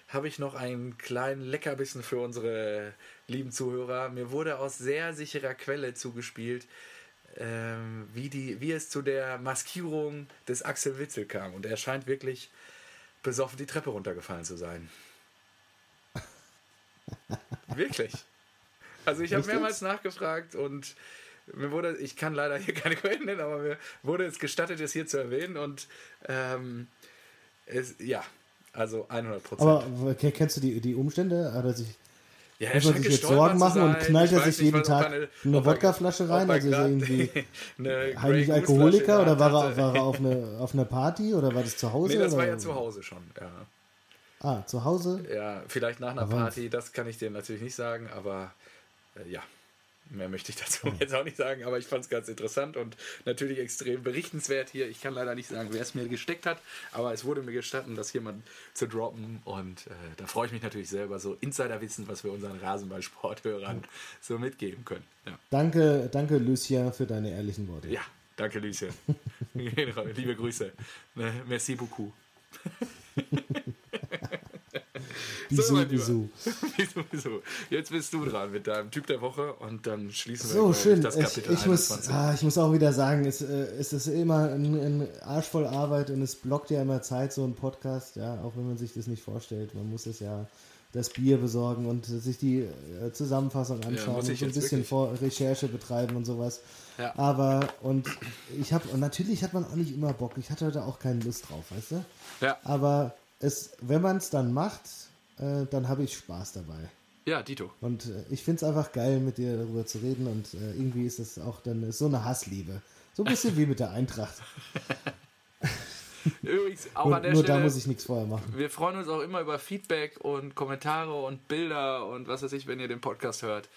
habe ich noch einen kleinen Leckerbissen für unsere lieben Zuhörer. Mir wurde aus sehr sicherer Quelle zugespielt, ähm, wie, die, wie es zu der Maskierung des Axel Witzel kam. Und er scheint wirklich besoffen die Treppe runtergefallen zu sein. Wirklich. Also ich habe mehrmals nachgefragt und mir wurde, ich kann leider hier keine Quellen nennen, aber mir wurde es gestattet, es hier zu erwähnen und ähm, es, ja, also 100 Prozent. Aber ke- kennst du die, die Umstände? Hat er sich, Ja, muss er man scheint sich jetzt Sorgen machen und sein. knallt Ich er sich jeden nicht, Tag eine er- Wodkaflasche rein? Also ist er irgendwie eine heimlich Alkoholiker oder der war er, war er auf, eine, auf einer Party oder war das zu Hause? Nee, das war oder? ja zu Hause schon, ja. Ah, zu Hause? Ja, vielleicht nach einer Aber- Party, das kann ich dir natürlich nicht sagen, aber äh, ja, mehr möchte ich dazu Hm. jetzt auch nicht sagen, aber ich fand es ganz interessant und natürlich extrem berichtenswert hier. Ich kann leider nicht sagen, wer es mir gesteckt hat, aber es wurde mir gestatten, das hier mal zu droppen und äh, da freue ich mich natürlich selber, so Insiderwissen, was wir unseren Rasenballsporthörern so mitgeben können. Ja, Danke, danke Lucien für deine ehrlichen Worte. ja danke, Lucien. Liebe Grüße. Merci beaucoup. Mein Lieber. bisou. Wieso, wieso? Jetzt bist du dran mit deinem Typ der Woche und dann schließen wir So, ich, schön. das Ich, Kapitel ich, muss, 21. ah, ich muss auch wieder sagen, es, äh, es ist immer ein, ein Arsch voll Arbeit und es blockt ja immer Zeit, so ein Podcast, ja, auch wenn man sich das nicht vorstellt. Man muss es ja das Bier besorgen und sich die äh, Zusammenfassung anschauen muss und ich so ein bisschen vor Recherche betreiben und sowas. Ja. Aber, und ich habe, und natürlich hat man auch nicht immer Bock. Ich hatte da auch keine Lust drauf, weißt du? Ja. Aber es, wenn man es dann macht, äh, dann habe ich Spaß dabei. ja, Dito. Und äh, ich finde es einfach geil, mit dir darüber zu reden und äh, irgendwie ist es auch dann so eine Hassliebe. So ein bisschen wie mit der Eintracht. Übrigens, auch Nur, an der nur Stelle, da muss ich nichts vorher machen. wir freuen uns auch immer über Feedback und Kommentare und Bilder und was weiß ich, wenn ihr den Podcast hört.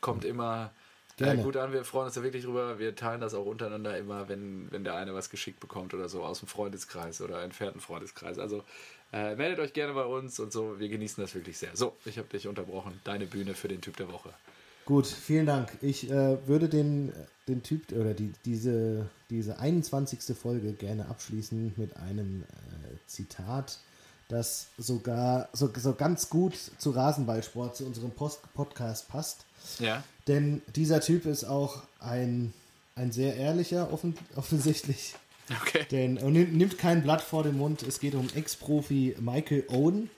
Kommt immer äh, gut an. Wir freuen uns da wirklich drüber. Wir teilen das auch untereinander immer, wenn, wenn der eine was geschickt bekommt oder so aus dem Freundeskreis oder entfernten Freundeskreis. Also äh, meldet euch gerne bei uns und so. Wir genießen das wirklich sehr. So, ich habe dich unterbrochen. Deine Bühne für den Typ der Woche. Gut, vielen Dank. Ich äh, würde den, den Typ oder die, diese, diese 21. Folge gerne abschließen mit einem äh, Zitat, das sogar so, so ganz gut zu Rasenballsport, zu unserem Post Podcast passt. Ja. Denn dieser Typ ist auch ein, ein sehr ehrlicher, offen, offensichtlich. Okay. Denn er nimmt kein Blatt vor den Mund. Es geht um Ex-Profi Michael Owen,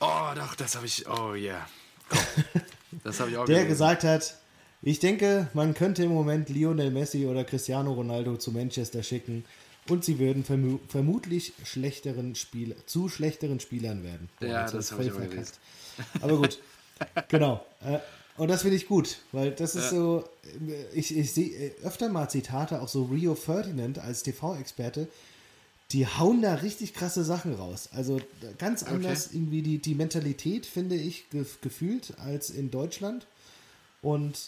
Oh, doch, das habe ich. Oh, yeah. Das habe ich auch der gelesen. gesagt hat, ich denke, man könnte im Moment Lionel Messi oder Cristiano Ronaldo zu Manchester schicken und sie würden vermu vermutlich schlechteren Spiel zu schlechteren Spielern werden. Ja, das hab habe ich auch verkackt. Aber gut, genau. Äh, Und das finde ich gut, weil das ist Ja. so, äh, ich, ich sehe öfter mal Zitate, auch so Rio Ferdinand als TV-Experte, die hauen da richtig krasse Sachen raus. Also ganz anders irgendwie die, die Mentalität, finde ich, ge gefühlt als in Deutschland. Und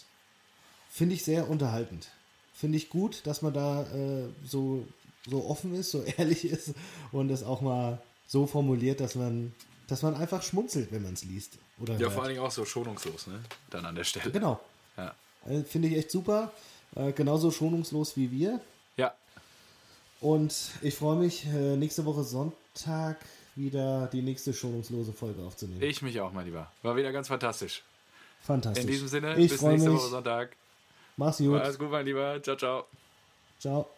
finde ich sehr unterhaltend. Finde ich gut, dass man da äh, so, so offen ist, so ehrlich ist und es auch mal so formuliert, dass man, dass man einfach schmunzelt, wenn man es liest. Oder Ja, hört. vor allen Dingen auch so schonungslos, ne? Dann an der Stelle. Genau. Ja. Äh, Finde ich echt super. Äh, genauso schonungslos wie wir. Ja, Und ich freue mich, äh, nächste Woche Sonntag wieder die nächste schonungslose Folge aufzunehmen. ich mich auch, mein Lieber. War wieder ganz fantastisch. Fantastisch. In diesem Sinne, ich bis nächste mich. Woche Sonntag. Mach's gut. Alles gut, mein Lieber. Ciao, ciao. Ciao.